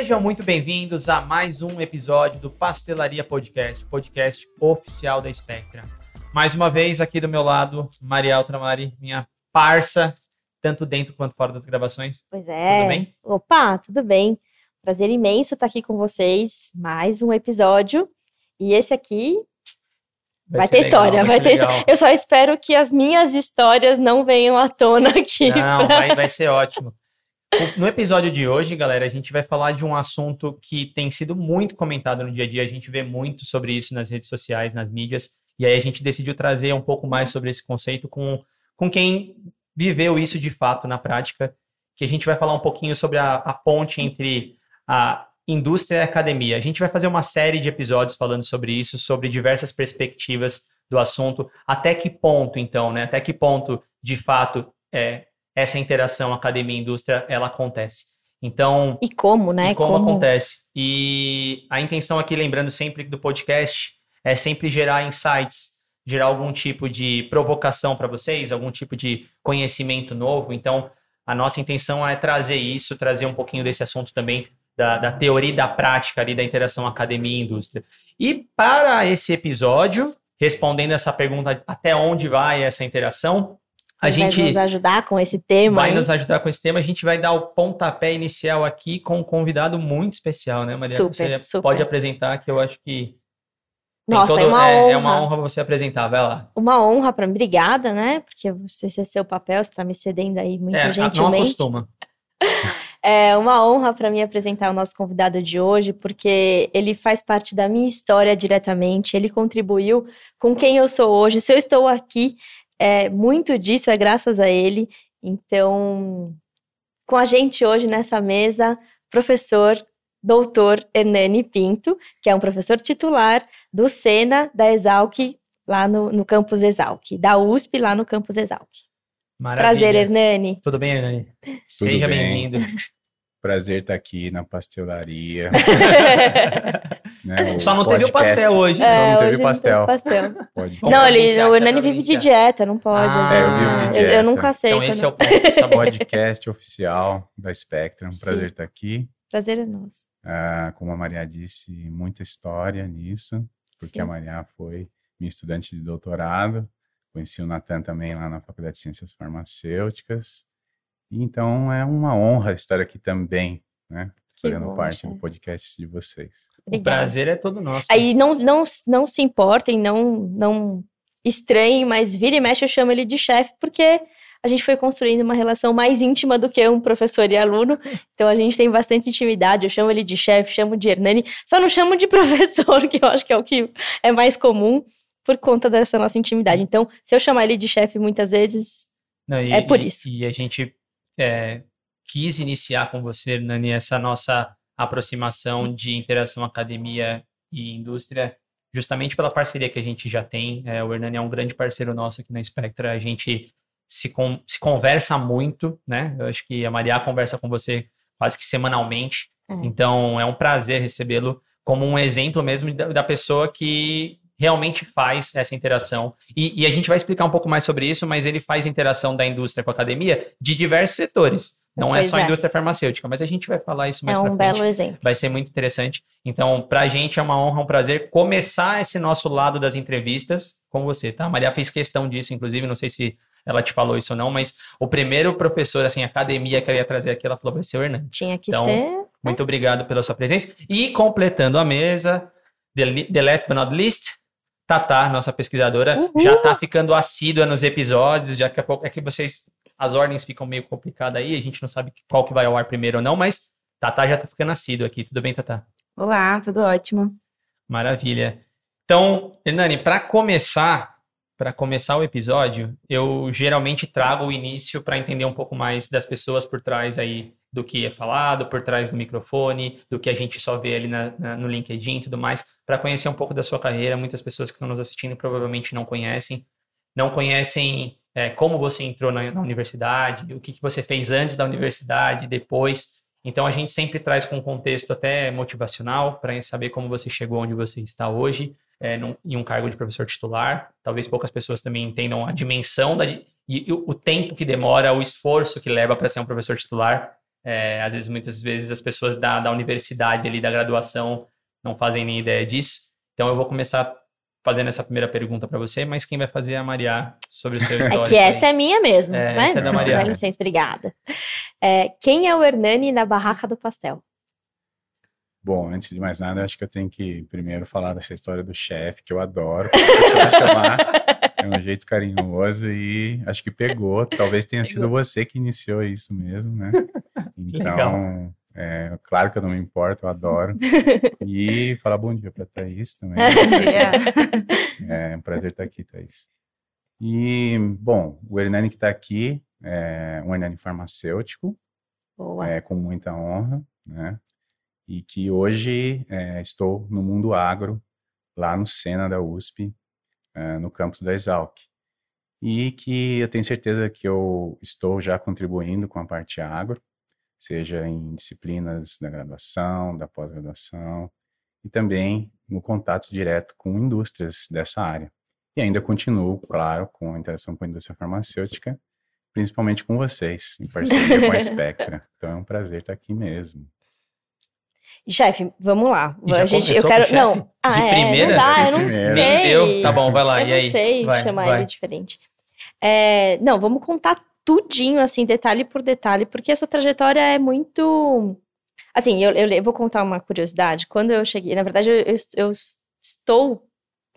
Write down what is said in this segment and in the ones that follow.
Sejam muito bem-vindos a mais um episódio do Pastelaria Podcast, podcast oficial da Spectra. Mais uma vez aqui do meu lado, Maria Altramari, minha parça, tanto dentro quanto fora das gravações. Pois é. Tudo bem? Opa, tudo bem. Prazer imenso estar aqui com vocês. Mais um episódio. E esse aqui vai, ter ser legal, história, vai, ter história. Eu só espero que as minhas histórias não venham à tona aqui. Não, pra- vai, vai ser ótimo. No episódio de hoje, galera, a gente vai falar de um assunto que tem sido muito comentado no dia a dia. A gente vê muito sobre isso nas redes sociais, nas mídias. E aí a gente decidiu trazer um pouco mais sobre esse conceito com, com quem viveu isso de fato na prática. Que a gente vai falar um pouquinho sobre a, a ponte entre a indústria e a academia. A gente vai fazer uma série de episódios falando sobre isso, sobre diversas perspectivas do assunto. Até que ponto, então, né? Até que ponto, de fato, é, essa interação academia-indústria ela acontece. Então, E como, né? e como, acontece. E a intenção aqui, lembrando sempre do podcast, é sempre gerar insights, gerar algum tipo de provocação para vocês, algum tipo de conhecimento novo. Então, a nossa intenção é trazer isso, trazer um pouquinho desse assunto também, da, da teoria e da prática ali da interação academia e indústria. E para esse episódio, respondendo essa pergunta, até onde vai essa interação, a Vai gente nos ajudar com esse tema. vai hein? nos ajudar com esse tema. A gente vai dar o pontapé inicial aqui com um convidado muito especial, né, Maria? Super, você super. pode apresentar, que eu acho que. Nossa, todo- é uma é, honra. é uma honra você apresentar, vai lá. Uma honra para mim. Obrigada, né? Porque você, esse é seu papel, você está me cedendo aí muito é, não gentilmente. acostuma. É uma honra para mim apresentar o nosso convidado de hoje, porque ele faz parte da minha história diretamente, ele contribuiu com quem eu sou hoje. Se eu estou aqui, é, muito disso é graças a ele. Então, com a gente hoje nessa mesa, professor doutor Hernani Pinto, que é um professor titular do Sena, da Exalc, lá no, no campus Exalc, da USP, lá no campus Exalc. Maravilha. Prazer, Hernani. Tudo bem, Hernani? Seja bem. Prazer estar aqui na pastelaria. né, o Só não teve o podcast. pastel hoje. Só não teve hoje pastel. pastel. Pode Não, ele, o Hernani vive de dieta, não pode. Ah, é, eu vivo de Eu- Eu, dieta. nunca sei. Então quando- esse é o ponto, tá podcast oficial da Spectrum. Sim. Prazer estar aqui. Prazer é nosso. Ah, como a Maria disse, muita história nisso, porque Sim. a Maria foi minha estudante de doutorado. Conheci o Natan também lá na Faculdade de Ciências Farmacêuticas. Então é uma honra estar aqui também, né? Fazendo bom, parte do podcast de vocês. O Obrigada. prazer é todo nosso. Aí não, não, não se importem, não, não estranhem, mas vira e mexe eu chamo ele de chefe, porque a gente foi construindo uma relação mais íntima do que um professor e aluno. Então a gente tem bastante intimidade. Eu chamo ele de chefe, chamo de Hernani. Só não chamo de professor, que eu acho que é o que é mais comum, por conta dessa nossa intimidade. Então, se eu chamar ele de chefe muitas vezes, Não, e- É por e- isso. E a gente é, quis iniciar com você, Nani, essa nossa aproximação de interação academia e indústria, justamente pela parceria que a gente já tem. É, o Hernani é um grande parceiro nosso aqui na Spectra. A gente se, con- se conversa muito, né? Eu acho que a Maria conversa com você quase que semanalmente. É. Então, é um prazer recebê-lo como um exemplo mesmo da, da pessoa que realmente faz essa interação. E, e a gente vai explicar um pouco mais sobre isso, mas ele faz interação da indústria com a academia de diversos setores. Não é Pois só a é. indústria farmacêutica, mas a gente vai falar isso mais é pra um frente. belo exemplo. Vai ser muito interessante. Então, pra gente é uma honra, um prazer começar esse nosso lado das entrevistas com você, tá? A Maria fez questão disso, inclusive, não sei se ela te falou isso ou não, mas o primeiro professor, assim, academia que ela ia trazer aqui, ela falou, vai ser o Hernani. Tinha que Então, ser. Muito obrigado pela sua presença. E completando a mesa, the, the last but not least, Tatá, nossa pesquisadora, Uhul. já tá ficando assídua nos episódios, já que a pouco é que vocês as ordens ficam meio complicadas aí, a gente não sabe qual que vai ao ar primeiro ou não, mas Tatá já tá ficando assídua aqui. Tudo bem, Tatá? Olá, tudo ótimo. Maravilha. Então, Hernani, para começar, para começar o episódio, eu geralmente trago o início para entender um pouco mais das pessoas por trás aí do que é falado, por trás do microfone, do que a gente só vê ali na- na- no LinkedIn e tudo mais, para conhecer um pouco da sua carreira. Muitas pessoas que estão nos assistindo provavelmente não conhecem, não conhecem é, como você entrou na, na universidade, o que, que você fez antes da universidade, depois. Então a gente sempre traz com um contexto até motivacional para saber como você chegou onde você está hoje, é, num- em um cargo de professor titular. Talvez poucas pessoas também entendam a dimensão da, e, e o, tempo que demora, o esforço que leva para ser um professor titular. É, às vezes, muitas vezes, as pessoas da, da universidade ali, da graduação, não fazem nem ideia disso. Então, eu vou começar fazendo essa primeira pergunta para você, mas quem vai fazer é a Maria sobre o seu histórico. É que essa aí. é minha mesmo, é, né? Essa é da Maria. Dá licença, obrigada. É, quem é o Hernani na barraca do pastel? Bom, antes de mais nada, acho que eu tenho que primeiro falar dessa história do chefe, que eu adoro. Eu chamar, é um jeito carinhoso e acho que pegou. Talvez tenha sido você que iniciou isso mesmo, né? Então, é, claro que eu não me importo, eu adoro. E falar bom dia para Thaís também. Bom dia. É um prazer estar aqui, Thaís. E, bom, o Hernani que está aqui é um Hernani farmacêutico, Boa. é, com muita honra, né? E que hoje é, estou no mundo agro, lá no Sena da USP, é, no campus da Exalc. E que eu tenho certeza que eu estou já contribuindo com a parte agro, seja em disciplinas da graduação, da pós-graduação, e também no contato direto com indústrias dessa área. E ainda continuo, claro, com a interação com a indústria farmacêutica, principalmente com vocês, em parceria com a Spectra. Então é um prazer estar aqui mesmo. Chefe, vamos lá. E a gente, eu quero. Não, ah, De é, primeira? não dá, eu não primeira. sei. Meu, tá bom, vai lá, eu e aí? não sei Vai, chamar vai. ele diferente. É, não, vamos contar tudinho, assim, detalhe por detalhe, porque a sua trajetória é muito. Assim, eu, eu, eu vou contar uma curiosidade. Quando eu cheguei, na verdade, eu, eu, estou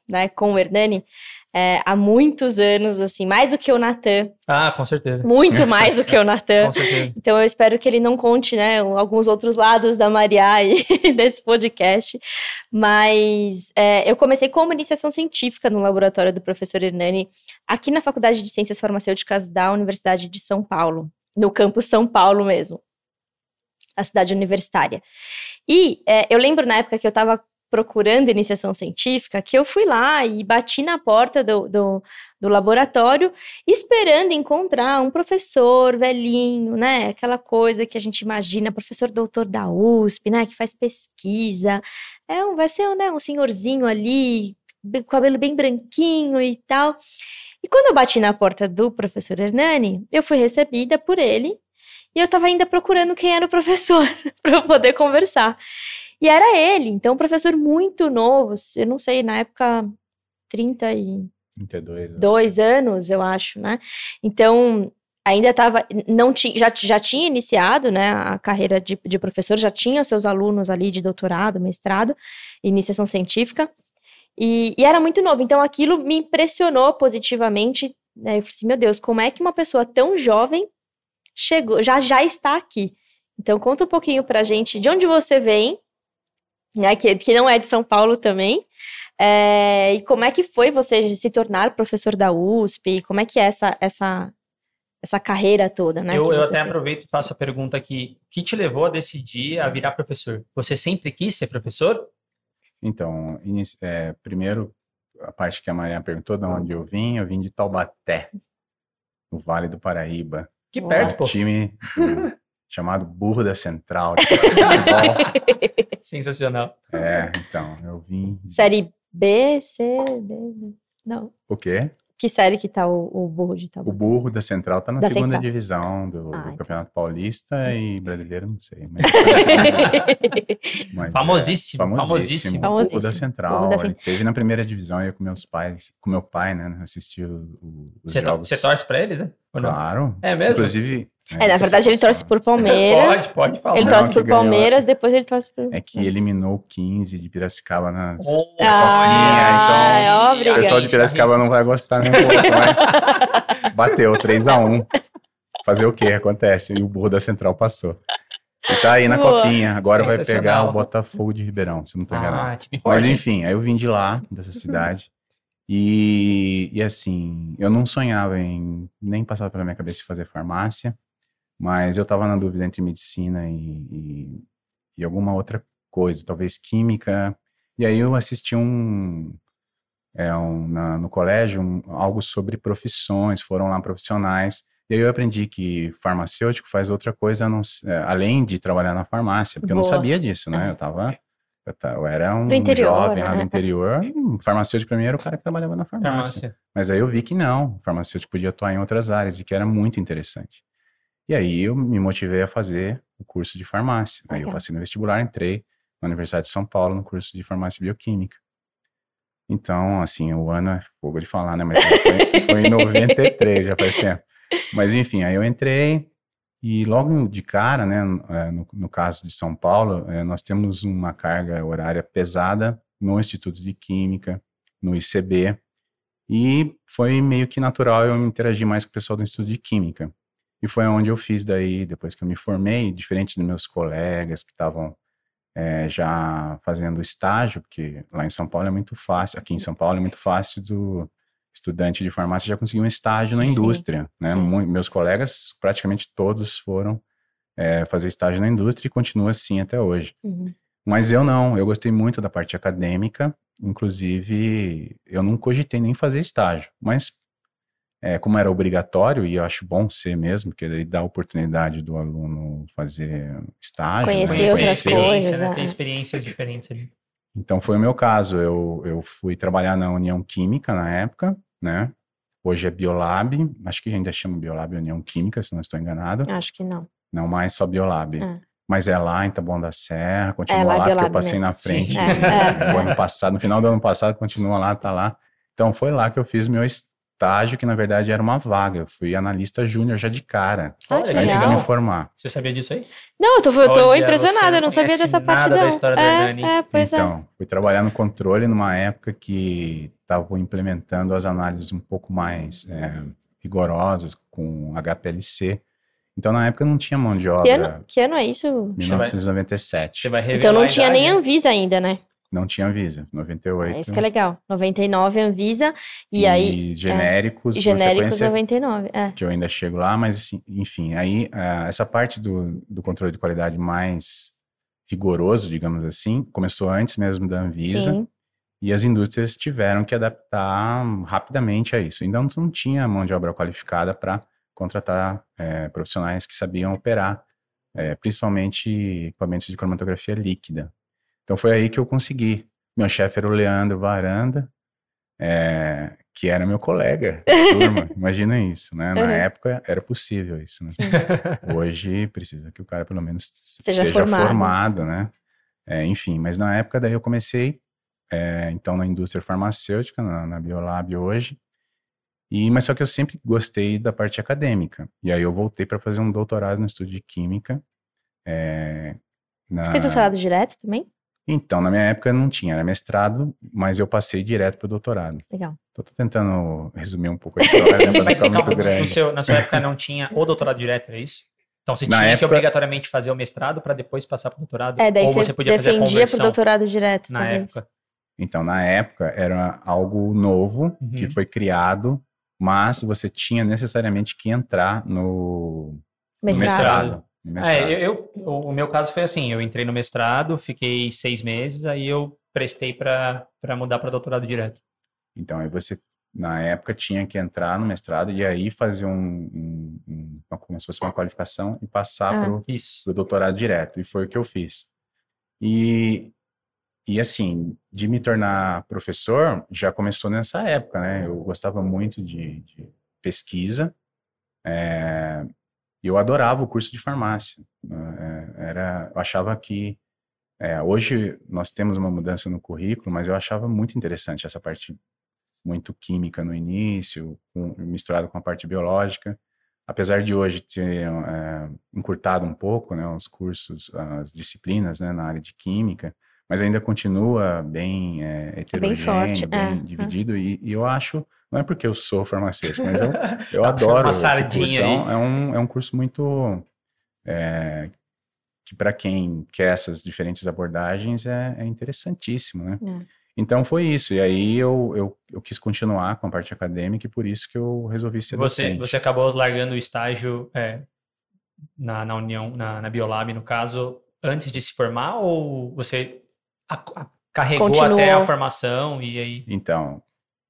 né, com o Hernani é, há muitos anos, assim, mais do que o Natan, Ah, com certeza. muito mais do que o Natan. Com certeza. Então eu espero que ele não conte, né, alguns outros lados da Maria aí desse podcast. Mas é, eu comecei como iniciação científica no laboratório do professor Hernani, aqui na Faculdade de Ciências Farmacêuticas da Universidade de São Paulo, no campus São Paulo mesmo, a cidade universitária. E é, eu lembro na época que eu estava procurando iniciação científica, que eu fui lá e bati na porta do, do, do, laboratório, esperando encontrar um professor velhinho, né? Aquela coisa que a gente imagina, professor doutor da USP, né? Que faz pesquisa. É um, vai ser né, um senhorzinho ali, cabelo bem branquinho e tal. E quando eu bati na porta do professor Hernani, eu fui recebida por ele e eu estava ainda procurando quem era o professor para eu poder conversar. E era ele, então um professor muito novo, eu não sei, na época 32 32 anos, eu acho, né? Então, ainda estava, não tinha, já, já tinha iniciado, né, a carreira de, de professor, já tinha os seus alunos ali de doutorado, mestrado, iniciação científica, e, e era muito novo, então aquilo me impressionou positivamente, né? Eu falei assim, meu Deus, como é que uma pessoa tão jovem chegou, já, já está aqui? Então, conta um pouquinho pra gente de onde você vem, né, que, que não é de São Paulo também. É, e como é que foi você se tornar professor da USP? Como é que é essa, essa, essa carreira toda, né? Eu, eu até fez? aproveito e faço a pergunta aqui. O que te levou a decidir a virar professor? Você sempre quis ser professor? Então, é, primeiro, a parte que a Maria perguntou de onde eu vim, eu vim de Taubaté, no Vale do Paraíba. Que perto, pô. Um time é, chamado Burro da Central. de futebol. Sensacional. é, então, eu vim. Série B, C, D. Não. O quê? Que série que tá o, o burro de O Taubaté? Burro da Central tá na Da segunda Central. divisão do, do Ah, então. Campeonato Paulista e brasileiro, não sei. Mas, mas é, Famosíssimo, famosíssimo. famosíssimo. O Burro Famosíssimo. da Central. Burro da Ele teve na primeira divisão, eu com meus pais, com meu pai, né, assistiu o- os Você, to- jogos. você torce pra eles, né? Ou não? Claro. É mesmo? Inclusive. É, na não sei verdade ele torce por. Palmeiras. Pode, pode falar. Ele torce que por ganhou. Palmeiras, depois ele torce por. É que eliminou o 15 de Piracicaba nas. Oh, Ah, é ó, O obrigado. pessoal de Piracicaba não vai gostar nem um pouco, mas bateu 3x1. Fazer o quê? Acontece. E o burro da Central passou. E tá aí na Boa. copinha. Agora vai pegar o Botafogo de Ribeirão, se não tô enganado. Ah, Mas enfim, aí eu vim de lá, dessa cidade. E, e assim, eu não sonhava em nem passar pela minha cabeça de fazer farmácia, mas eu tava na dúvida entre medicina e, e, e alguma outra coisa, talvez química. E aí eu assisti um, é, um na- no colégio um- algo sobre profissões, foram lá profissionais. E aí eu aprendi que farmacêutico faz outra coisa não é, além de trabalhar na farmácia, porque eu não Boa. sabia disso, né? É. Eu tava eu, ta- eu era um interior, jovem lá do né? interior, um farmacêutico pra mim era o cara que trabalhava na farmácia. Farmácia. Mas aí eu vi que não, o farmacêutico podia atuar em outras áreas e que era muito interessante. E aí eu me motivei a fazer o curso de farmácia. Aí eu Legal. passei no vestibular, entrei na Universidade de São Paulo no curso de farmácia e bioquímica. Então, assim, o ano é fogo de falar, né? Mas foi, foi em 93, já faz tempo. Mas enfim, aí eu entrei e logo de cara, né, eh, no, no caso de São Paulo, eh, nós temos uma carga horária pesada no Instituto de Química, no ICB, e foi meio que natural eu interagir mais com o pessoal do Instituto de Química. E foi onde eu fiz daí, depois que eu me formei, diferente dos meus colegas que estavam eh, já fazendo estágio, porque lá em São Paulo é muito fácil, aqui em São Paulo é muito fácil do estudante de farmácia já conseguir um estágio na Sim, indústria, né? sim. Meus colegas, praticamente todos foram eh, fazer estágio na indústria e continua assim até hoje. Uhum. Mas eu não, eu gostei muito da parte acadêmica, inclusive eu não cogitei nem fazer estágio, mas é, como era obrigatório, e eu acho bom ser mesmo, porque daí dá a oportunidade do aluno fazer estágio, Conhecer Conhecer outras coisas, né? é. Tem experiências diferentes ali. Então foi o meu caso, eu, eu fui trabalhar na União Química na época, né? Hoje é Biolab, acho que ainda chama Biolab União Química, se não estou enganado. Acho que não. Não mais só Biolab. É. Mas é lá em Taboão da Serra, continua É, lá é lá, porque eu passei mesmo. na frente Sim. É, é. o ano passado, no final do ano passado, continua lá, tá lá. Então foi lá que eu fiz meu estágio, que na verdade era uma vaga. Eu fui analista júnior já de cara, Ah, que Olha, antes de legal. me formar. Você sabia disso aí? Não, eu tô, eu tô Olha, impressionada, você eu não sabia dessa parte nada da não. história da é, Hernani. é, pois é. então, fui trabalhar no controle numa época que estavam implementando as análises um pouco mais é, rigorosas com HPLC. Então, na época não tinha mão de Que obra. ano, que ano é isso? 1997. Você vai revelar Então não tinha idade, nem né? Anvisa ainda, né? Não tinha Visa, 98. É isso que é legal. 99 Anvisa e, aí genéricos, e você genéricos conhece- 99. É. que eu ainda chego lá, mas assim, enfim, aí ah, essa parte do, do controle de qualidade mais rigoroso, digamos assim, começou antes mesmo da Anvisa Sim. e as indústrias tiveram que adaptar rapidamente a isso. Então não tinha mão de obra qualificada para contratar eh, profissionais que sabiam operar, eh, principalmente equipamentos de cromatografia líquida. Então foi aí que eu consegui. Meu chefe era o Leandro Varanda, eh, que era meu colega turma. Imagina isso, né? Na Uhum. época era possível isso, né? Hoje precisa que o cara pelo menos Seja esteja formado. formado, né? É, enfim, mas na época daí eu comecei, é, então na indústria farmacêutica, na, na Biolab hoje, e, mas só que eu sempre gostei da parte acadêmica. E aí eu voltei para fazer um doutorado no estudo de química. é, na- Você fez doutorado direto também? Então, na minha época não tinha, era mestrado, mas eu passei direto para o doutorado. Legal. Tô, tô tentando resumir um pouco a história, né, Mas calma, muito grande. seu- na sua época não tinha o doutorado direto, é isso? Então você Na tinha que época- obrigatoriamente fazer o mestrado para depois passar para o doutorado? É, daí Ou você, você podia fazer a defendia pro conversão doutorado direto, na talvez. época? Então, na época, era algo novo Uhum. que foi criado, mas você tinha necessariamente que entrar no mestrado. no mestrado. É, eu, eu- o o meu caso foi assim, eu entrei no mestrado, fiquei seis meses, aí eu prestei para mudar para doutorado direto. Então, aí você, na época, tinha que entrar no mestrado e aí fazer um, um, um- uma- como se fosse uma qualificação e passar Ah. Isso. do doutorado direto, e foi o que eu fiz. E, e assim, de me tornar professor, já começou nessa época, né? Eu gostava muito de, de pesquisa, é, e eu adorava o curso de farmácia. né? É, era, eu achava que, é, hoje nós temos uma mudança no currículo, mas eu achava muito interessante essa parte muito química no início, com- misturado com a parte biológica apesar de hoje ter é, encurtado um pouco né, os cursos, as disciplinas né, na área de química, mas ainda continua bem é, heterogêneo, forte, bem, é, é. dividido, e, e eu acho, não é porque eu sou farmacêutico, mas eu, eu adoro Uma esse sardinha curso, é aí. um, é um, é um curso muito, é, que para quem quer essas diferentes abordagens é, é interessantíssimo, né? É. Então foi isso, e aí eu, eu, eu quis continuar com a parte acadêmica e por isso que eu resolvi ser Você, docente. você acabou largando o estágio é, na, na União, na, na Biolab, no caso, antes de se formar, ou você a- a- carregou Continuou. até a formação e aí. Então,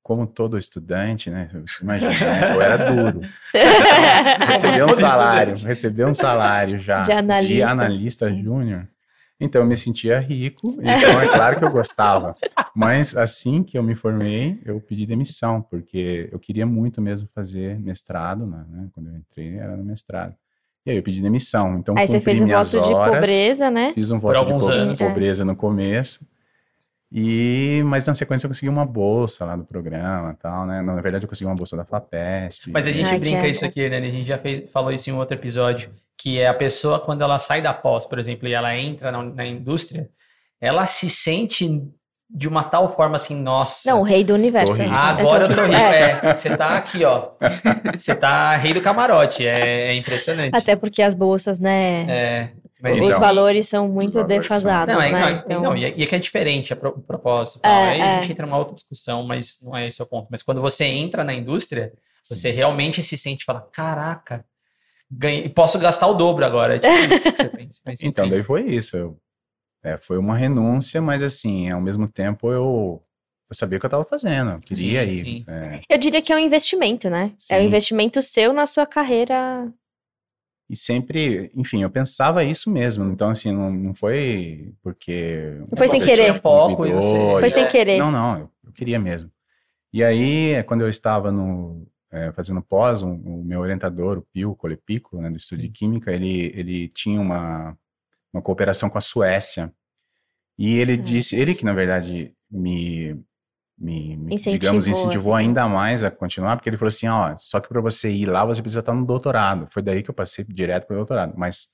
como todo estudante, né? Você imagina, né, eu era duro. Receber um salário, receber um salário já De analista. analista júnior. Então, eu me sentia rico, então é claro que eu gostava. Mas assim que eu me formei, eu pedi demissão, porque eu queria muito mesmo fazer mestrado, né? né, Quando eu entrei, era no mestrado. E aí eu pedi demissão. Então, Aí você fez o minhas voto de horas, pobreza, né? Fiz um voto de po- anos. pobreza no começo. E, mas na sequência eu consegui uma bolsa lá do programa e tal, né? Na verdade eu consegui uma bolsa da FAPESP. Mas a gente Ai, brinca é- isso aqui, né? A gente já fez- falou isso em um outro episódio, que é a pessoa, quando ela sai da pós, por exemplo, e ela entra na, na indústria, ela se sente de uma tal forma assim, nossa. Não, o rei do universo. Tô rico. Ah, agora eu tô rico. É, É, você tá aqui, ó. Você tá rei do camarote. É, é impressionante. até porque as bolsas, né? É, mas os Então, valores são muito valores são- defasados, Não, é, né? não, Então, não, e, é- e é que é diferente a pro- o propósito. É, Aí a é. gente entra numa outra discussão, mas não é esse o ponto. Mas quando você entra na indústria, você realmente se sente e fala: caraca, ganhei, posso gastar o dobro agora. É tipo isso que você pensa. Mas, Então, daí foi isso. Eu- é, foi uma renúncia, mas assim, ao mesmo tempo eu, eu sabia o que eu estava fazendo. Eu queria Sim, ir. sim. é, eu diria que é um investimento, né? É um Sim. investimento seu na sua carreira. E sempre, enfim, eu pensava isso mesmo. Então, assim, não, não foi porque. Não foi sem querer. Foco Foi e- sem querer. Não, não, eu, eu queria mesmo. E aí, é, quando eu estava no, é, fazendo pós, um- o meu orientador, o Pio o Colepico, né, do Estudo de Química, ele, ele tinha uma, uma cooperação com a Suécia. E ele disse, ele que na verdade me, me, me, Incentivou, digamos, incentivou assim. ainda mais a continuar, porque ele falou assim, ó, só que para você ir lá, você precisa estar no doutorado. Foi daí que eu passei direto para o doutorado. Mas,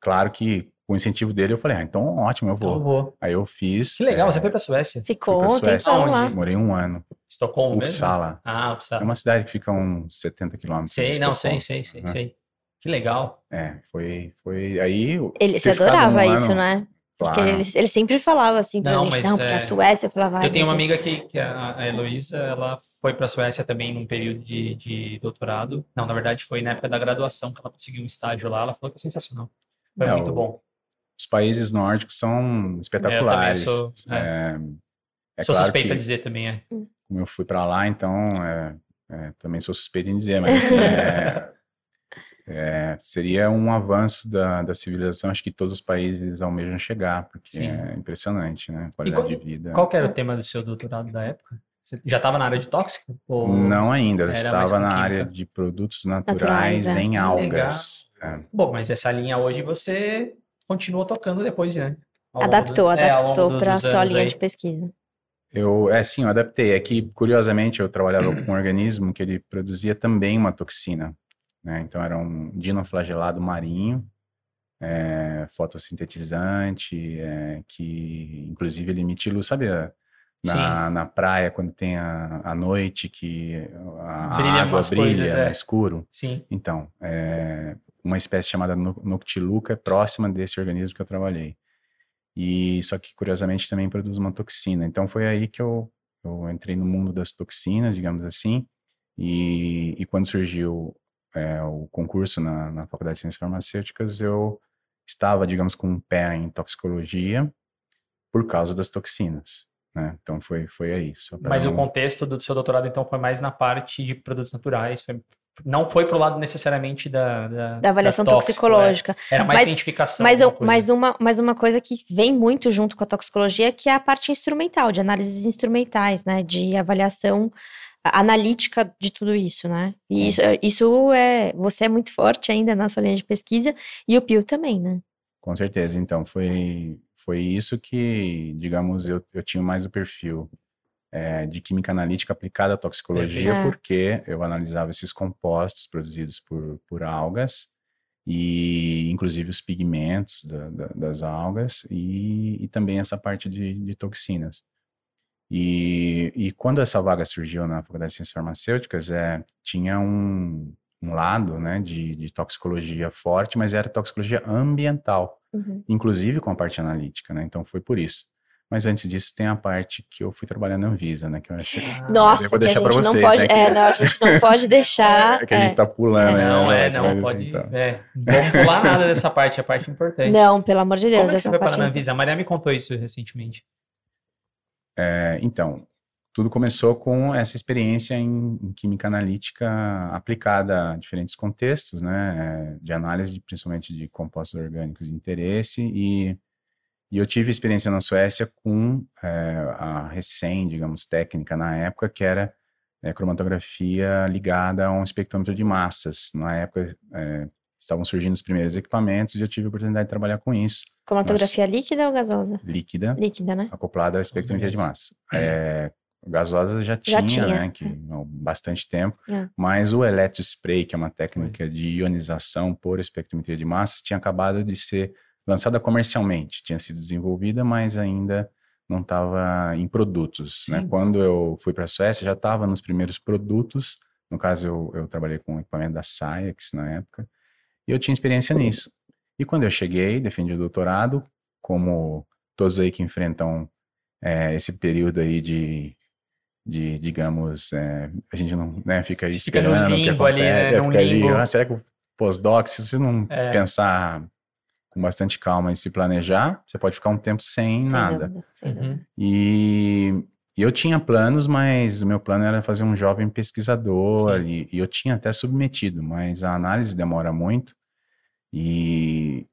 claro que com o incentivo dele, eu falei, ah, então ótimo, eu Então eu vou. vou. Aí eu fiz. Que legal, é, você foi pra Suécia. Ficou pra um Suécia. tempão lá. Morei um ano. Estocolmo mesmo? Uppsala. Ah, É Uppsala. uma cidade que fica a uns 70 quilômetros. Sei, de não, sei, sei, sei, Uhum. sei. Que legal. É, foi, foi aí. eu- Ele, você adorava um isso, ano, né? Porque claro. ele, ele sempre falava assim pra Não, gente, não, porque é, a Suécia, eu falava, "Ai, Eu tenho uma Deus." amiga que, que a, a Heloísa, ela foi para a Suécia também num período de, de doutorado. Não, na verdade foi na época da graduação que ela conseguiu um estágio lá. Ela falou que é sensacional. Foi É, muito bom. Os países nórdicos são espetaculares. sou, é, é Sou claro suspeita que, a dizer também, é. como eu fui para lá, então é, é, também sou suspeito em dizer, mas assim, é, seria um avanço da, da civilização. Acho que todos os países almejam chegar, porque Sim. é impressionante, né? A qualidade qual- de vida. Qual que era o tema do seu doutorado da época? Você já estava na área de tóxico? Ou... Não ainda, eu estava na área de produtos Naturais, naturais, é. em algas. É. Bom, mas essa linha hoje você continuou tocando depois, né? Ao Adaptou, do- é, adaptou pra dos sua linha aí. de pesquisa. Eu, é sim, eu adaptei. É que, curiosamente, eu trabalhava com um organismo que ele produzia também uma toxina. Né? Então, era um dinoflagelado marinho, é, fotossintetizante, é, que, inclusive, ele emite luz. Sabe na, na praia, quando tem a, a noite, que a Brilha água brilha coisas, é. no escuro? Sim. Então, é, uma espécie chamada no- Noctiluca é próxima desse organismo que eu trabalhei. E só que curiosamente também produz uma toxina. Então foi aí que eu, eu entrei no mundo das toxinas, digamos assim. E, e quando surgiu é, o concurso na, na Faculdade de Ciências Farmacêuticas, eu estava, digamos, com um pé em toxicologia por causa das toxinas. Né? Então foi, foi aí. Mas o contexto do seu doutorado, então, foi mais na parte de produtos naturais. foi- Não foi pro lado necessariamente da... Da, Da avaliação tóxico, toxicológica. é. Era mais Mas- identificação. Mas, eu- mas, uma, mas uma coisa que vem muito junto com a toxicologia, que é a parte instrumental, de análises instrumentais, né? De avaliação analítica de tudo isso, né? E isso, isso é. Você é muito forte ainda na sua linha de pesquisa, e o Pio também, né? Com certeza. Então, foi, foi isso que, digamos, eu, eu tinha mais o perfil eh, de química analítica aplicada à toxicologia, Perfeito. porque eu analisava esses compostos produzidos por, por algas, e inclusive os pigmentos da- da- das algas, e, e também essa parte de, de toxinas. E, e quando essa vaga surgiu na Faculdade de Ciências Farmacêuticas, é, tinha um, um lado né, de, de toxicologia forte, mas era toxicologia ambiental inclusive com a parte analítica, né? Então foi por isso. Mas antes disso tem a parte que eu fui trabalhar na Anvisa, né? Que eu achei. Ah, Nossa, eu vou que a deixar gente não vocês, pode. né, que- É, não, a gente não pode deixar. É que a gente é. tá pulando, né? Não, é, não, assim, pode. tá. É, não vamos pular nada dessa parte, a parte importante. Não, pelo amor de Como Deus, é que você essa foi parte. parar na Anvisa? A Maria me contou isso recentemente. É, então, tudo começou com essa experiência em, em química analítica aplicada a diferentes contextos, né? é, De análise, de- principalmente de compostos orgânicos de interesse e E eu tive experiência na Suécia com é, a recém, digamos, técnica na época, que era é, cromatografia ligada a um espectrômetro de massas. Na época, é, estavam surgindo os primeiros equipamentos e eu tive a oportunidade de trabalhar com isso. Cromatografia líquida ou gasosa? Líquida. Líquida, né? Acoplada à espectrometria de massa. É, gasosa já tinha, Já tinha. né? Que, há bastante tempo. É. Mas o eletrospray, que é uma técnica de ionização por espectrometria de massas, tinha acabado de ser lançada comercialmente. Tinha sido desenvolvida, mas ainda não estava em produtos. Né? Quando eu fui para a Suécia, já estava nos primeiros produtos. No caso, eu, eu trabalhei com o equipamento da Sciax na época. E eu tinha experiência nisso. E quando eu cheguei, defendi o doutorado, como todos aí que enfrentam é, esse período aí de, de digamos, é, a gente não né, fica aí fica no esperando o que limbo ali, acontece, né, é, fica ali, limbo. ah, será que o pós-doc, se você não É. pensar com bastante calma e se planejar, você pode ficar um tempo sem, Sem nada. dúvida, sem Uhum. E, e eu tinha planos, mas o meu plano era fazer um jovem pesquisador, e, e eu tinha até submetido, mas a análise demora muito. E,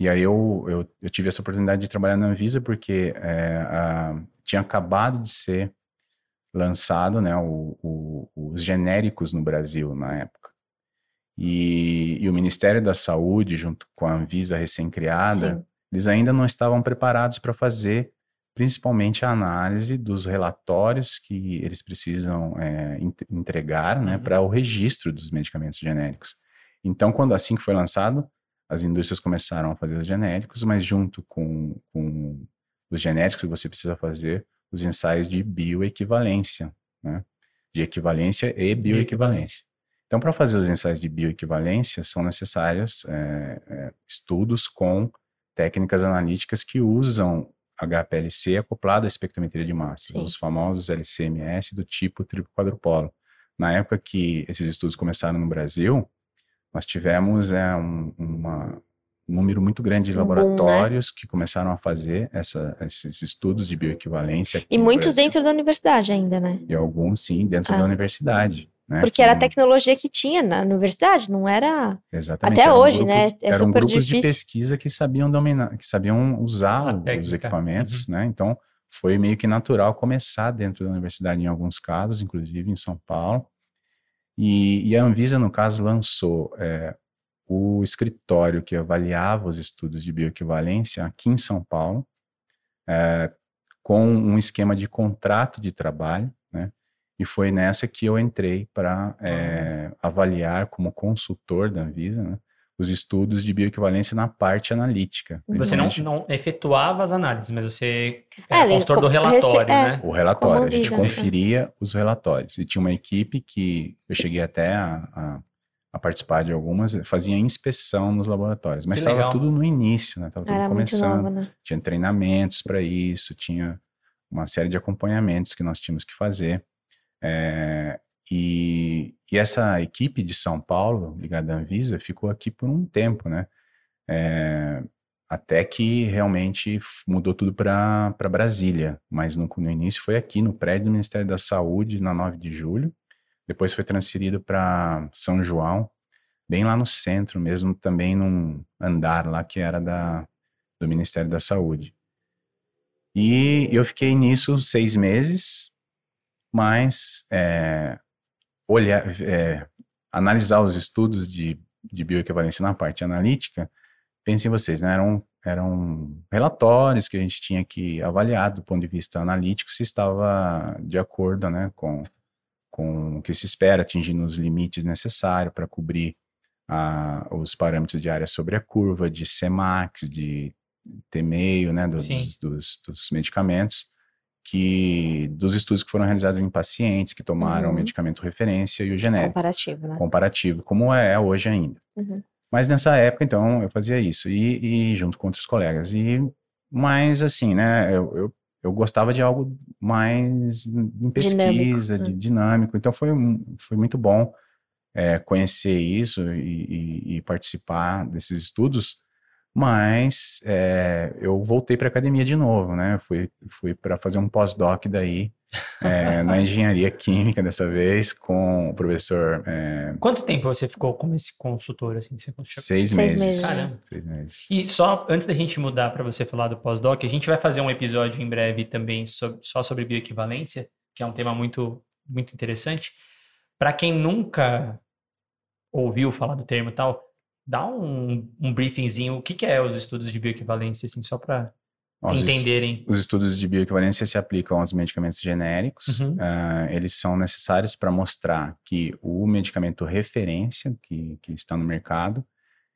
e aí eu, eu, eu tive essa oportunidade de trabalhar na Anvisa, porque é, a- tinha acabado de ser lançado né, o- o- os genéricos no Brasil na época. E, e o Ministério da Saúde, junto com a Anvisa recém-criada, eles ainda não estavam preparados para fazer principalmente a análise dos relatórios que eles precisam é, ent- entregar né, Uhum. para o registro dos medicamentos genéricos. Então, quando assim que foi lançado, as indústrias começaram a fazer os genéricos, mas junto com, com os genéricos você precisa fazer os ensaios de bioequivalência, né? de equivalência e bioequivalência. Então, para fazer os ensaios de bioequivalência, são necessários é, é, estudos com técnicas analíticas que usam HPLC acoplado à espectrometria de massa, Sim. os famosos LCMS do tipo triplo quadrupolo. Na época que esses estudos começaram no Brasil, nós tivemos é, um, uma- um número muito grande de Um né? laboratórios que começaram a fazer essa- esses estudos de bioequivalência. E muitos dentro da universidade ainda, né? E alguns, sim, dentro Ah. da universidade. Né? Porque era a tecnologia que tinha na universidade, não era. Exatamente. Até eram hoje, grupos- né? É eram super grupos difícil. de pesquisa que sabiam dominar, que sabiam usar os equipamentos, né? Então, foi meio que natural começar dentro da universidade em alguns casos, inclusive em São Paulo. E, e a Anvisa, no caso, lançou é, o escritório que avaliava os estudos de bioequivalência aqui em São Paulo, é, com um esquema de contrato de trabalho, né? E foi nessa que eu entrei para avaliar como consultor da Anvisa, né, os estudos de bioequivalência na parte analítica. Você não, não efetuava as análises, mas você É, era ele consultor do relatório, rece- é. né? O relatório, Como a gente né? conferia os relatórios. E tinha uma equipe que eu cheguei até a, a- a participar de algumas, fazia inspeção nos laboratórios. Mas estava tudo no início, né? Estava tudo Era muito começando. nova, né? tinha treinamentos para isso, tinha uma série de acompanhamentos que nós tínhamos que fazer. É, e, e essa equipe de São Paulo, ligada à Anvisa, ficou aqui por um tempo, né? É, até que realmente mudou tudo para Brasília, mas no, no início foi aqui no prédio do Ministério da Saúde, na 9 de julho. Depois foi transferido para São João, bem lá no centro mesmo, também num andar lá que era da, do Ministério da Saúde. E eu fiquei nisso seis meses, mas é, olhar, é, analisar os estudos de, de bioequivalência na parte analítica, pensem vocês, né, eram, eram relatórios que a gente tinha que avaliar do ponto de vista analítico se estava de acordo né, com, com o que se espera, atingindo os limites necessários para cobrir a- os parâmetros de área sobre a curva, de Cmax, de T-meio, né, dos, dos, dos medicamentos, que dos estudos que foram realizados em pacientes que tomaram o Uhum. medicamento referência e o genérico Comparativo, né? comparativo, como é hoje ainda. Uhum. Mas nessa época, então, eu fazia isso, e, e junto com outros colegas. E, mas, assim, né, eu, eu, eu gostava de algo mais em pesquisa, Dinâmico, de né? dinâmico. Então, foi, foi muito bom é, conhecer isso e, e- e participar desses estudos. Mas é, eu voltei para a academia de novo, né? Fui, fui para fazer um pós-doc daí, é, na engenharia química dessa vez, com o professor é, Quanto tempo você ficou como esse consultor, assim? que Você Seis, Seis meses. meses. Caramba. Seis meses. E só antes da gente mudar para você falar do pós-doc, a gente vai fazer um episódio em breve também sob- só sobre bioequivalência, que é um tema muito, muito interessante. Para quem nunca ouviu falar do termo e tal, dá um, um briefingzinho, o que, que é os estudos de bioequivalência, assim, só para entenderem. Os estudos de bioequivalência se aplicam aos medicamentos genéricos. Uhum. Ah, eles são necessários para mostrar que o medicamento referência que, que está no mercado,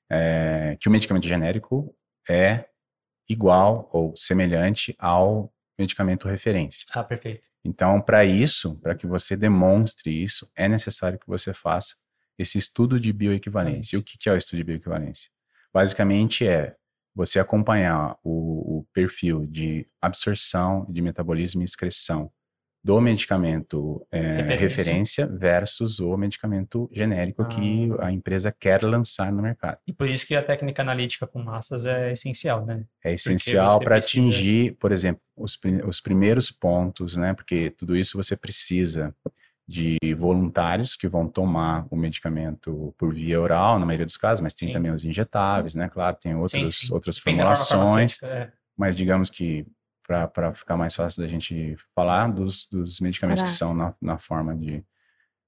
é, que o medicamento genérico é igual ou semelhante ao medicamento referência. Ah, perfeito. Então, para isso, para que você demonstre isso, é necessário que você faça esse estudo de bioequivalência. E o que que é o estudo de bioequivalência? Basicamente é você acompanhar o, o perfil de absorção, de metabolismo e excreção do medicamento é, Referência. referência versus o medicamento genérico que Ah. a empresa quer lançar no mercado. E por isso que a técnica analítica com massas é essencial, né? É essencial para precisa- atingir, por exemplo, os, os primeiros pontos, né? Porque tudo isso você precisa de voluntários que vão tomar o medicamento por via oral, na maioria dos casos, mas tem Sim. também os injetáveis, né? Claro, tem outros, sim. outras da forma formulações, é. mas digamos que para ficar mais fácil da gente falar dos, dos medicamentos que Horários. são na, na forma de,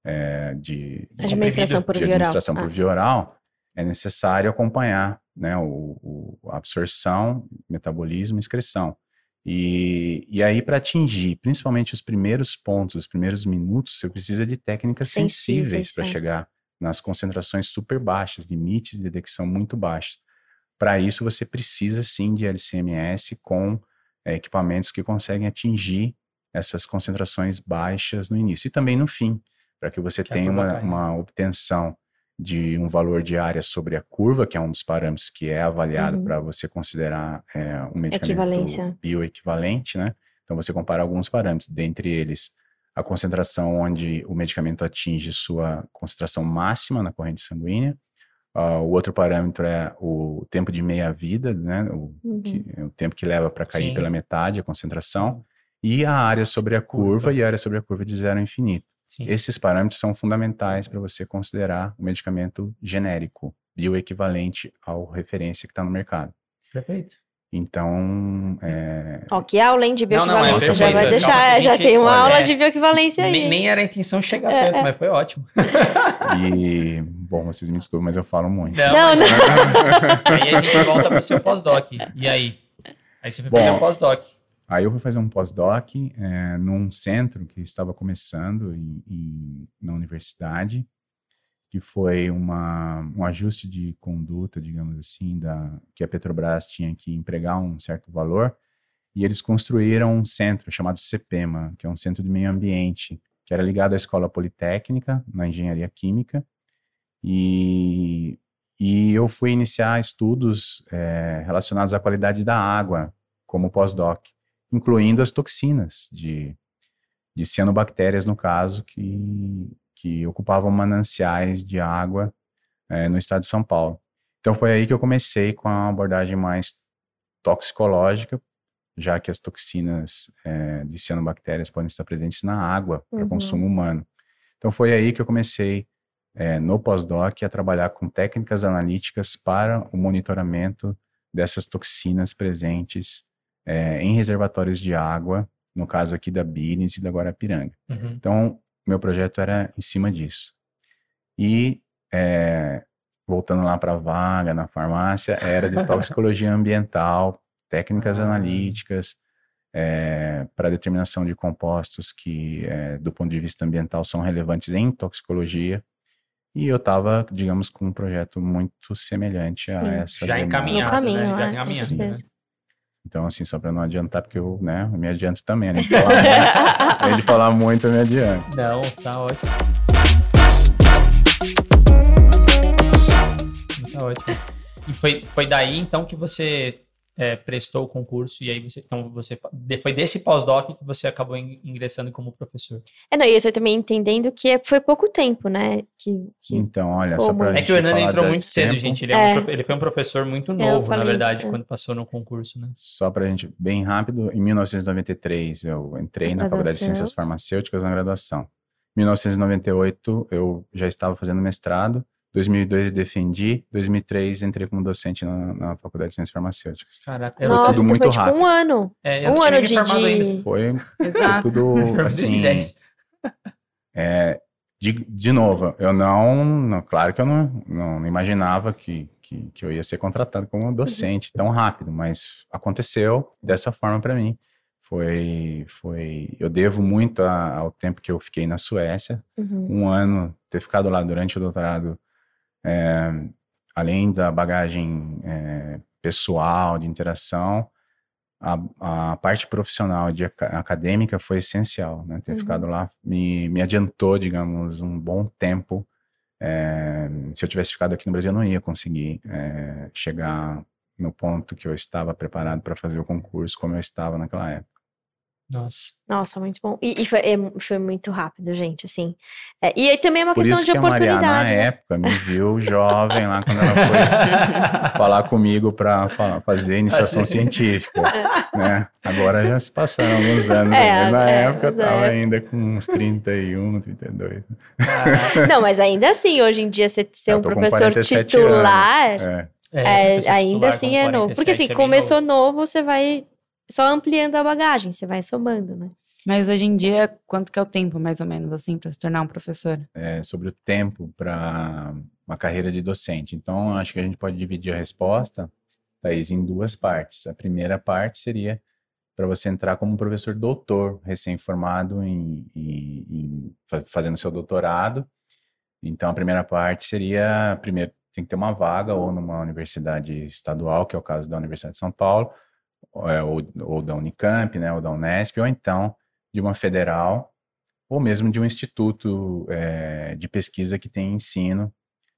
é, de, de Administração por de via oral. administração por Ah. via oral, é necessário acompanhar né, o, o- absorção, metabolismo e excreção. E, e aí, para atingir principalmente os primeiros pontos, os primeiros minutos, você precisa de técnicas Sensíveis, sensíveis para é. chegar nas concentrações super baixas, limites de detecção muito baixos. Para isso, você precisa sim de LCMS com eh, equipamentos que conseguem atingir essas concentrações baixas no início e também no fim, para que você Que a tenha uma, caia. uma obtenção de um valor de área sobre a curva, que é um dos parâmetros que é avaliado Uhum. para você considerar eh, um medicamento Equivalência. bioequivalente, né? Então você compara alguns parâmetros, dentre eles a concentração onde o medicamento atinge sua concentração máxima na corrente sanguínea. Ah, o outro parâmetro é o tempo de meia-vida, né? O, Uhum. que- o tempo que leva para cair Sim. pela metade a concentração. E a área sobre a Curva. curva e a área sobre a curva de zero a infinito. Sim. Esses parâmetros são fundamentais para você considerar o medicamento genérico, bioequivalente ao referência que está no mercado. Perfeito. Então, é, Ó, que aula, hein, de Não, não, é bioequivalência. já vai deixar, é, já gente- tem uma olha, aula é, de bioequivalência aí. Nem, nem era a intenção chegar É, tanto, é. mas foi ótimo. E, bom, vocês me desculpem, mas eu falo muito. Não, mas- não. Aí a gente volta pro seu pós-doc. E aí? Aí você foi Bom, fazer o pós-doc. Aí eu fui fazer um pós-doc eh, num centro que estava começando em- em- na universidade, que foi uma, um ajuste de conduta, digamos assim, da, que a Petrobras tinha que empregar um certo valor, e eles construíram um centro chamado CEPEMA, que é um centro de meio ambiente, que era ligado à Escola Politécnica, na Engenharia Química, e, e eu fui iniciar estudos eh, relacionados à qualidade da água, como pós-doc, incluindo as toxinas de, de cianobactérias, no caso, que, que ocupavam mananciais de água eh, no estado de São Paulo. Então foi aí que eu comecei com a abordagem mais toxicológica, já que as toxinas eh, de cianobactérias podem estar presentes na água para Uhum. consumo humano. Então foi aí que eu comecei eh, no pós-doc a trabalhar com técnicas analíticas para o monitoramento dessas toxinas presentes eh, em reservatórios de água, no caso aqui da Bines e da Guarapiranga. Uhum. Então, meu projeto era em cima disso. E, eh, voltando lá para a vaga na farmácia, era de toxicologia ambiental, técnicas Ah. analíticas, para determinação de compostos que, eh, do ponto de vista ambiental, são relevantes em toxicologia. E eu estava, digamos, com um projeto muito semelhante Sim. a essa Já encaminhado, No caminho, né? Já é, encaminhado, né? Então, assim, só para não adiantar, porque eu, né, eu me adianto também, além de falar muito, além de falar muito, eu me adianto. Não, tá ótimo. Tá ótimo. E foi, foi daí, então, que você é, prestou o concurso e aí você, então, você, foi desse pós-doc que você acabou in- ingressando como professor. É, não, e eu tô também entendendo que é- foi pouco tempo, né? Que, que... Então, olha, só para mano. É que o Hernando entrou muito cedo, gente. Ele, é um É. ele foi um professor muito eu novo, na falei, verdade, é. quando passou no concurso, né? Só para a gente, bem rápido, em 1993 eu entrei na Faculdade de. Ciências Farmacêuticas na graduação. Em 1998 eu já estava fazendo mestrado, 2002 defendi, 2003 entrei como docente na, na Faculdade de Ciências Farmacêuticas. Caraca, Foi Nossa, tudo muito foi tipo rápido. um ano. É, eu Um ano de. de... Foi, foi tudo, assim, 2010. é, de, de novo, eu não, não claro que eu não, não imaginava que, que, que, eu ia ser contratado como docente tão rápido, mas aconteceu dessa forma para mim. Foi, foi, eu devo muito a, ao tempo que eu fiquei na Suécia, uhum. um ano ter ficado lá durante o doutorado, é, além da bagagem é, pessoal de interação, a, a parte profissional de acadêmica foi essencial, né? Ter uhum. ficado lá me, me adiantou, digamos, um bom tempo. É, se eu tivesse ficado aqui no Brasil, eu não ia conseguir é, chegar no ponto que eu estava preparado para fazer o concurso como eu estava naquela época. Nossa. Nossa, muito bom. E, e foi, é, foi muito rápido, gente, assim. É, e aí também é uma Por questão de que oportunidade. A Mariana, na né? época, me viu jovem lá quando ela foi falar comigo para fazer iniciação científica. né? Agora já se passaram alguns anos. É, na é, época eu estava ainda com uns 31, 32. Ah. Não, mas ainda assim, hoje em dia, você ser um professor titular. Anos, é. É, ainda assim é novo. Porque assim, começou novo. novo, você vai só ampliando a bagagem, você vai somando, né? Mas hoje em dia, quanto que é o tempo, mais ou menos, assim, para se tornar um professor? É, sobre o tempo para uma carreira de docente. Então, acho que a gente pode dividir a resposta, Thaís, em duas partes. A primeira parte seria para você entrar como professor doutor, recém-formado em, em, em, fazendo seu doutorado. Então, a primeira parte seria, primeiro, tem que ter uma vaga ou numa universidade estadual, que é o caso da Universidade de São Paulo, ou, ou da Unicamp, né, ou da Unesp, ou então de uma federal, ou mesmo de um instituto é, de pesquisa que tem ensino,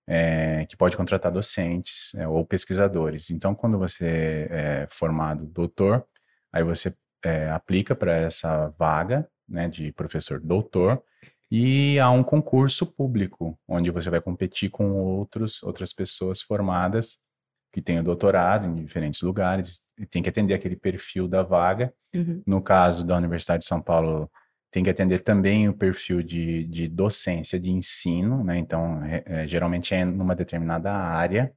é, que pode contratar docentes é, ou pesquisadores. Então, quando você é formado doutor, aí você é, aplica para essa vaga né, de professor doutor e há um concurso público onde você vai competir com outros outras pessoas formadas que o doutorado em diferentes lugares, e tem que atender aquele perfil da vaga. Uhum. No caso da Universidade de São Paulo, tem que atender também o perfil de, de docência, de ensino, né? Então, é, geralmente é numa determinada área,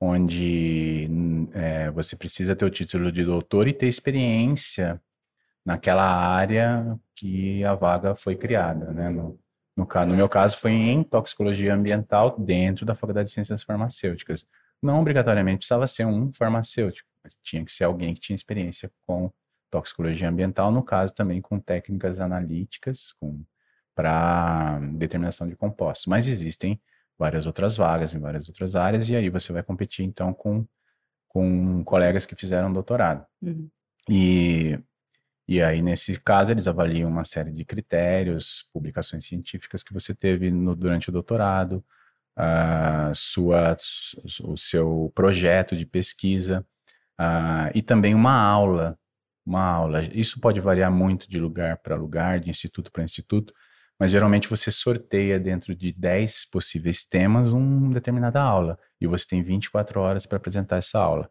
onde é, você precisa ter o título de doutor e ter experiência naquela área que a vaga foi criada, né? No, no, no meu caso, foi em toxicologia ambiental dentro da Faculdade de Ciências Farmacêuticas não obrigatoriamente precisava ser um farmacêutico, mas tinha que ser alguém que tinha experiência com toxicologia ambiental, no caso também com técnicas analíticas para determinação de compostos. Mas existem várias outras vagas em várias outras áreas, e aí você vai competir então com, com colegas que fizeram doutorado. Uhum. E, e aí, nesse caso, eles avaliam uma série de critérios, publicações científicas que você teve no, durante o doutorado, a sua, o seu projeto de pesquisa uh, e também uma aula. Uma aula. Isso pode variar muito de lugar para lugar, de instituto para instituto, mas geralmente você sorteia dentro de 10 possíveis temas uma determinada aula e você tem 24 horas para apresentar essa aula.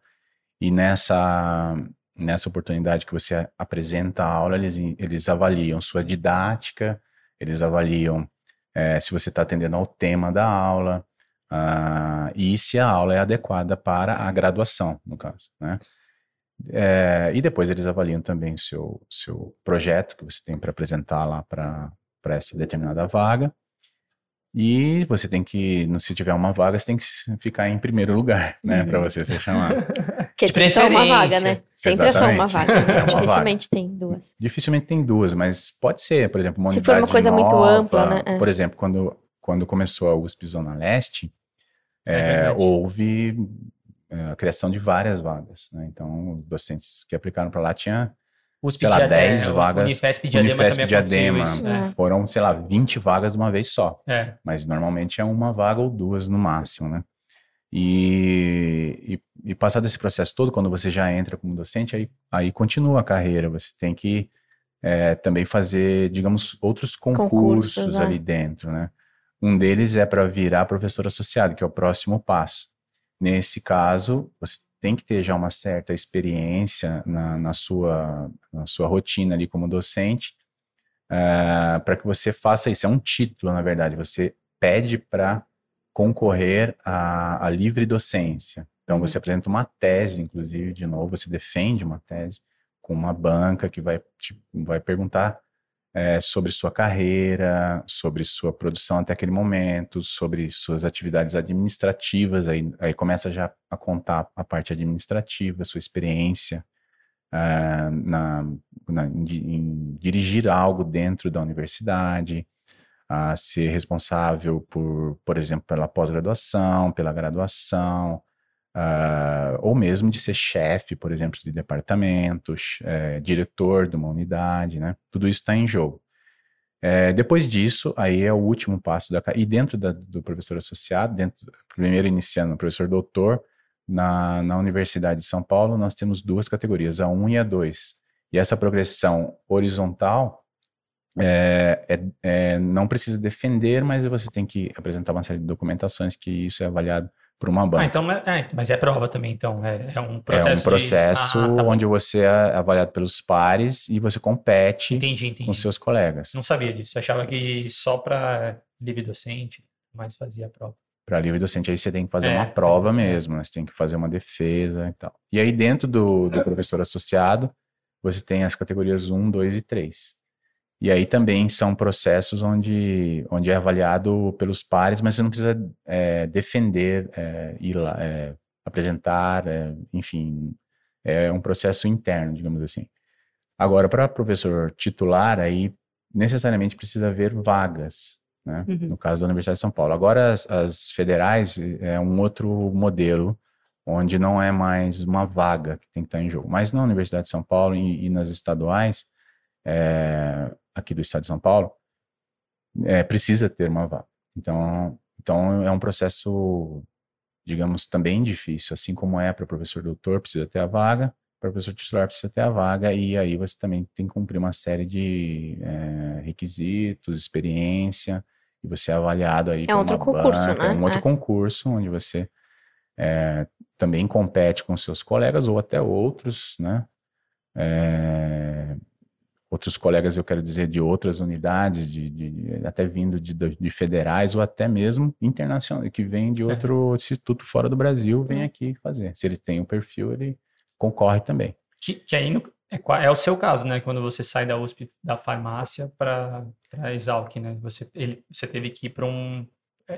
E nessa, nessa oportunidade que você apresenta a aula, eles, eles avaliam sua didática, eles avaliam é, se você está atendendo ao tema da aula, uh, e se a aula é adequada para a graduação, no caso, né? É, e depois eles avaliam também o seu, seu projeto que você tem para apresentar lá para essa determinada vaga. E você tem que, se tiver uma vaga, você tem que ficar em primeiro lugar, né, para uhum. você ser chamado. Que tem só uma vaga, né? Sempre Exatamente. é só uma vaga. É uma Dificilmente vaga. tem duas. Dificilmente tem duas, mas pode ser, por exemplo, uma Se for uma coisa nova, muito ampla, né? É. Por exemplo, quando, quando começou a USP Zona Leste, é, é houve é, a criação de várias vagas, né? Então, os docentes que aplicaram para lá tinha USP sei lá, Diadema, 10 vagas. Unifesp Diadema, Unifesp Diadema é. foram, sei lá, 20 vagas de uma vez só. É. Mas normalmente é uma vaga ou duas no máximo, né? E, e, e, passado esse processo todo, quando você já entra como docente, aí, aí continua a carreira. Você tem que é, também fazer, digamos, outros concursos, concursos ali é. dentro, né? Um deles é para virar professor associado, que é o próximo passo. Nesse caso, você tem que ter já uma certa experiência na, na sua, na sua rotina ali como docente, uh, é, para que você faça isso. É um título, na verdade. Você pede para concorrer à, à livre docência. Então, uhum. você apresenta uma tese, inclusive, de novo, você defende uma tese com uma banca que vai, te, vai perguntar é, sobre sua carreira, sobre sua produção até aquele momento, sobre suas atividades administrativas. Aí, aí começa já a contar a parte administrativa, sua experiência uh, na, na em, em, dirigir algo dentro da universidade, a ser responsável por, por exemplo, pela pós-graduação, pela graduação, uh, ou mesmo de ser chefe, por exemplo, de departamentos, é, diretor de uma unidade, né? Tudo isso está em jogo. É, depois disso, aí é o último passo da e dentro da, do professor associado, dentro primeiro iniciando professor doutor na, na Universidade de São Paulo, nós temos duas categorias, a 1 e a 2. E essa progressão horizontal é, é, é, não precisa defender, mas você tem que apresentar uma série de documentações que isso é avaliado por uma banca. Ah, então, é, mas é prova também, então. É, é um processo. É um processo de... ah, tá onde você é avaliado pelos pares e você compete entendi, entendi. com seus colegas. Não sabia disso. Eu achava que só para livre docente, mas fazia a prova. Para livre docente, aí você tem que fazer é, uma prova mesmo, né? Você tem que fazer uma defesa e tal. E aí, dentro do, do professor associado, você tem as categorias 1, 2 e 3. E aí também são processos onde, onde é avaliado pelos pares, mas você não precisa é, defender, é, ir lá, é, apresentar, é, enfim, é um processo interno, digamos assim. Agora, para professor titular, aí necessariamente precisa haver vagas, né? Uhum. no caso da Universidade de São Paulo. Agora, as, as federais é um outro modelo, onde não é mais uma vaga que tem que estar em jogo. Mas na Universidade de São Paulo e, e nas estaduais, é, aqui do estado de São Paulo, é, precisa ter uma vaga. Então, então é um processo, digamos, também difícil, assim como é para o professor doutor, precisa ter a vaga, para o professor titular precisa ter a vaga, e aí você também tem que cumprir uma série de é, requisitos, experiência, e você é avaliado aí é outro concurso, banca, né? É um outro é. concurso, onde você é, também compete com seus colegas, ou até outros, né? É, outros colegas, eu quero dizer, de outras unidades, de, de até vindo de, de, federais ou até mesmo internacional, que vem de é. outro é. instituto fora do Brasil, vem uhum. aqui fazer. Se ele tem o um perfil, ele concorre também. Que, que aí no, é, é, o seu caso, né? Quando você sai da USP, da farmácia para a Exalc, né? Você, ele, você teve que ir para um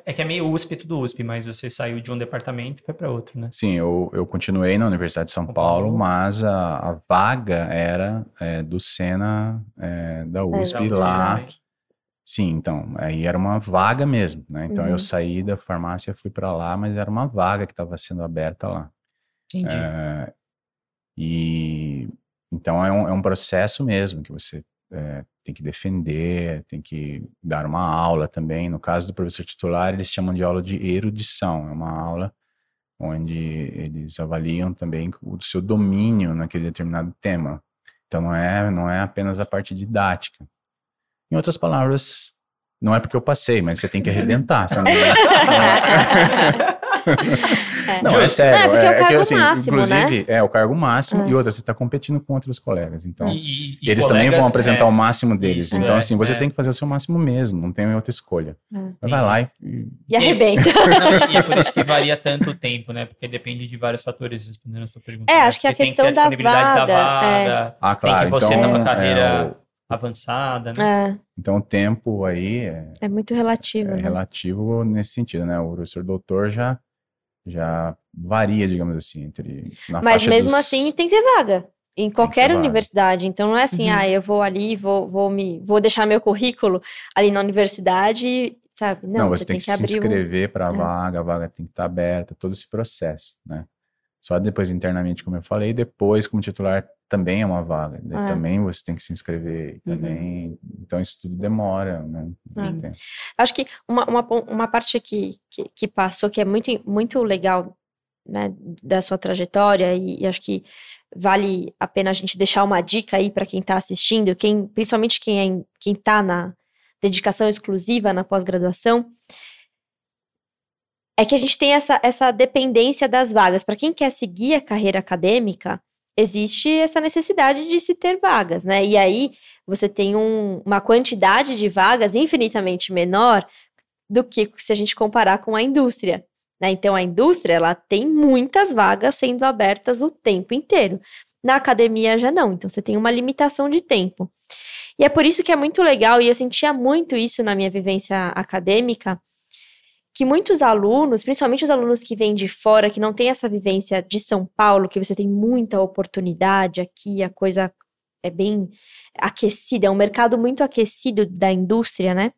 é que é meio USP, tudo USP, mas você saiu de um departamento e foi para outro, né? Sim, eu, eu continuei na Universidade de São, São Paulo, Paulo, mas a, a vaga era é, do Sena é, da USP é, lá. Sim, então, aí era uma vaga mesmo, né? Então uhum. eu saí da farmácia, fui para lá, mas era uma vaga que estava sendo aberta lá. Entendi. É, e então é um, é um processo mesmo que você é, tem que defender, tem que dar uma aula também. No caso do professor titular, eles chamam de aula de erudição, é uma aula onde eles avaliam também o seu domínio naquele determinado tema. Então não é, não é apenas a parte didática. Em outras palavras, não é porque eu passei, mas você tem que arrebentar. Você não é... É. Não, é sério. Não, é porque é, é o cargo é que, assim, máximo, inclusive, né? é o cargo máximo. É. E outra, você está competindo com outros colegas. Então, e, e eles colegas, também vão apresentar é, o máximo deles. Isso, então, assim, você tem que fazer o seu máximo mesmo. Não tem outra escolha. Vai lá e... E arrebenta. Não, e é por isso que varia tanto o tempo, né? Porque depende de vários fatores, respondendo a sua pergunta. É, né? acho que a questão que a da, vaga, da vaga. Ah, claro. Tem que você então, numa carreira avançada, né? É. Então o tempo aí é, é muito relativo. É né? relativo nesse sentido, né? O professor doutor já já varia, digamos assim, entre. Mas mesmo dos... assim tem que ter vaga. Em qualquer universidade. Então não é assim, uhum. ah, eu vou ali, vou, vou, me, vou deixar meu currículo ali na universidade, sabe? Não, não você, você, tem, que, que se inscrever para a é. vaga, a vaga tem que estar tá aberta, todo esse processo, né? Só depois internamente, como eu falei, depois como titular também é uma vaga. Né? Também você tem que se inscrever. Uhum. Também, uhum. Então isso tudo demora, né? Acho que uma, uma, uma parte que, que, que, passou que é muito, muito legal né, da sua trajetória e, e, acho que vale a pena a gente deixar uma dica aí para quem está assistindo, quem, principalmente quem é, quem está na dedicação exclusiva na pós-graduação, é que a gente tem essa, essa dependência das vagas. Para quem quer seguir a carreira acadêmica, existe essa necessidade de se ter vagas, né? E aí você tem um, uma quantidade de vagas infinitamente menor do que se a gente comparar com a indústria. Né? Então a indústria ela tem muitas vagas sendo abertas o tempo inteiro. na academia já não. Então você tem uma limitação de tempo. E é por isso que é muito legal, e eu sentia muito isso na minha vivência acadêmica, que muitos alunos, principalmente os alunos que vêm de fora, que não têm essa vivência de São Paulo, que você tem muita oportunidade aqui, a coisa é bem aquecida, é um mercado muito aquecido da indústria, né?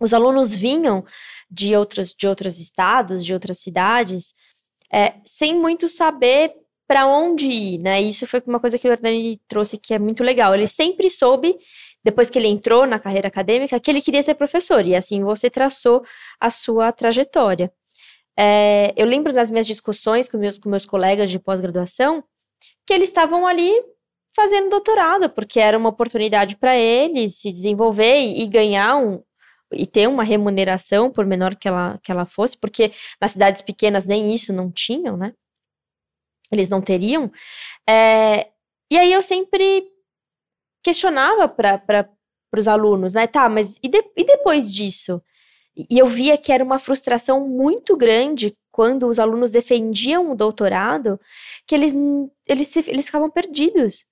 Os alunos vinham de outros, de outros estados, de outras cidades, é, sem muito saber para onde ir, né? Isso foi uma coisa que o Hernani trouxe que é muito legal. Ele sempre soube, depois que ele entrou na carreira acadêmica, que ele queria ser professor, e assim você traçou a sua trajetória. É, eu lembro das minhas discussões com meus, com meus colegas de pós-graduação que eles estavam ali fazendo doutorado, porque era uma oportunidade para eles se desenvolver e, e ganhar um, e ter uma remuneração, por menor que ela, que ela fosse, porque nas cidades pequenas nem isso não tinham, né? Eles não teriam. É, e aí eu sempre questionava para os alunos, né? Tá, mas e, de, e depois disso? E eu via que era uma frustração muito grande quando os alunos defendiam o doutorado, que eles, eles, eles ficavam perdidos.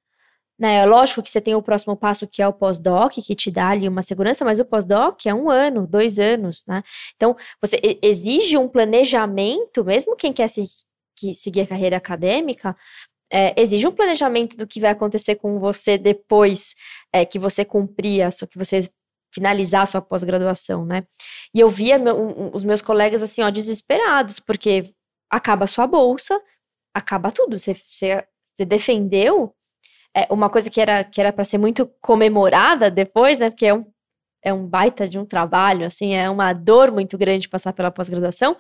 Né? Lógico que você tem o próximo passo, que é o pós-doc, que te dá ali uma segurança, mas o pós-doc é um ano, dois anos, né? Então, você exige um planejamento, mesmo quem quer se, que seguir a carreira acadêmica, é, exige um planejamento do que vai acontecer com você depois é, que você cumprir, sua, que você finalizar a sua pós-graduação, né? E eu via meu, um, os meus colegas assim, ó, desesperados, porque acaba a sua bolsa, acaba tudo. Você, você, você defendeu é, uma coisa que era que era para ser muito comemorada depois, né? Porque é um, é um baita de um trabalho, assim, é uma dor muito grande passar pela pós-graduação.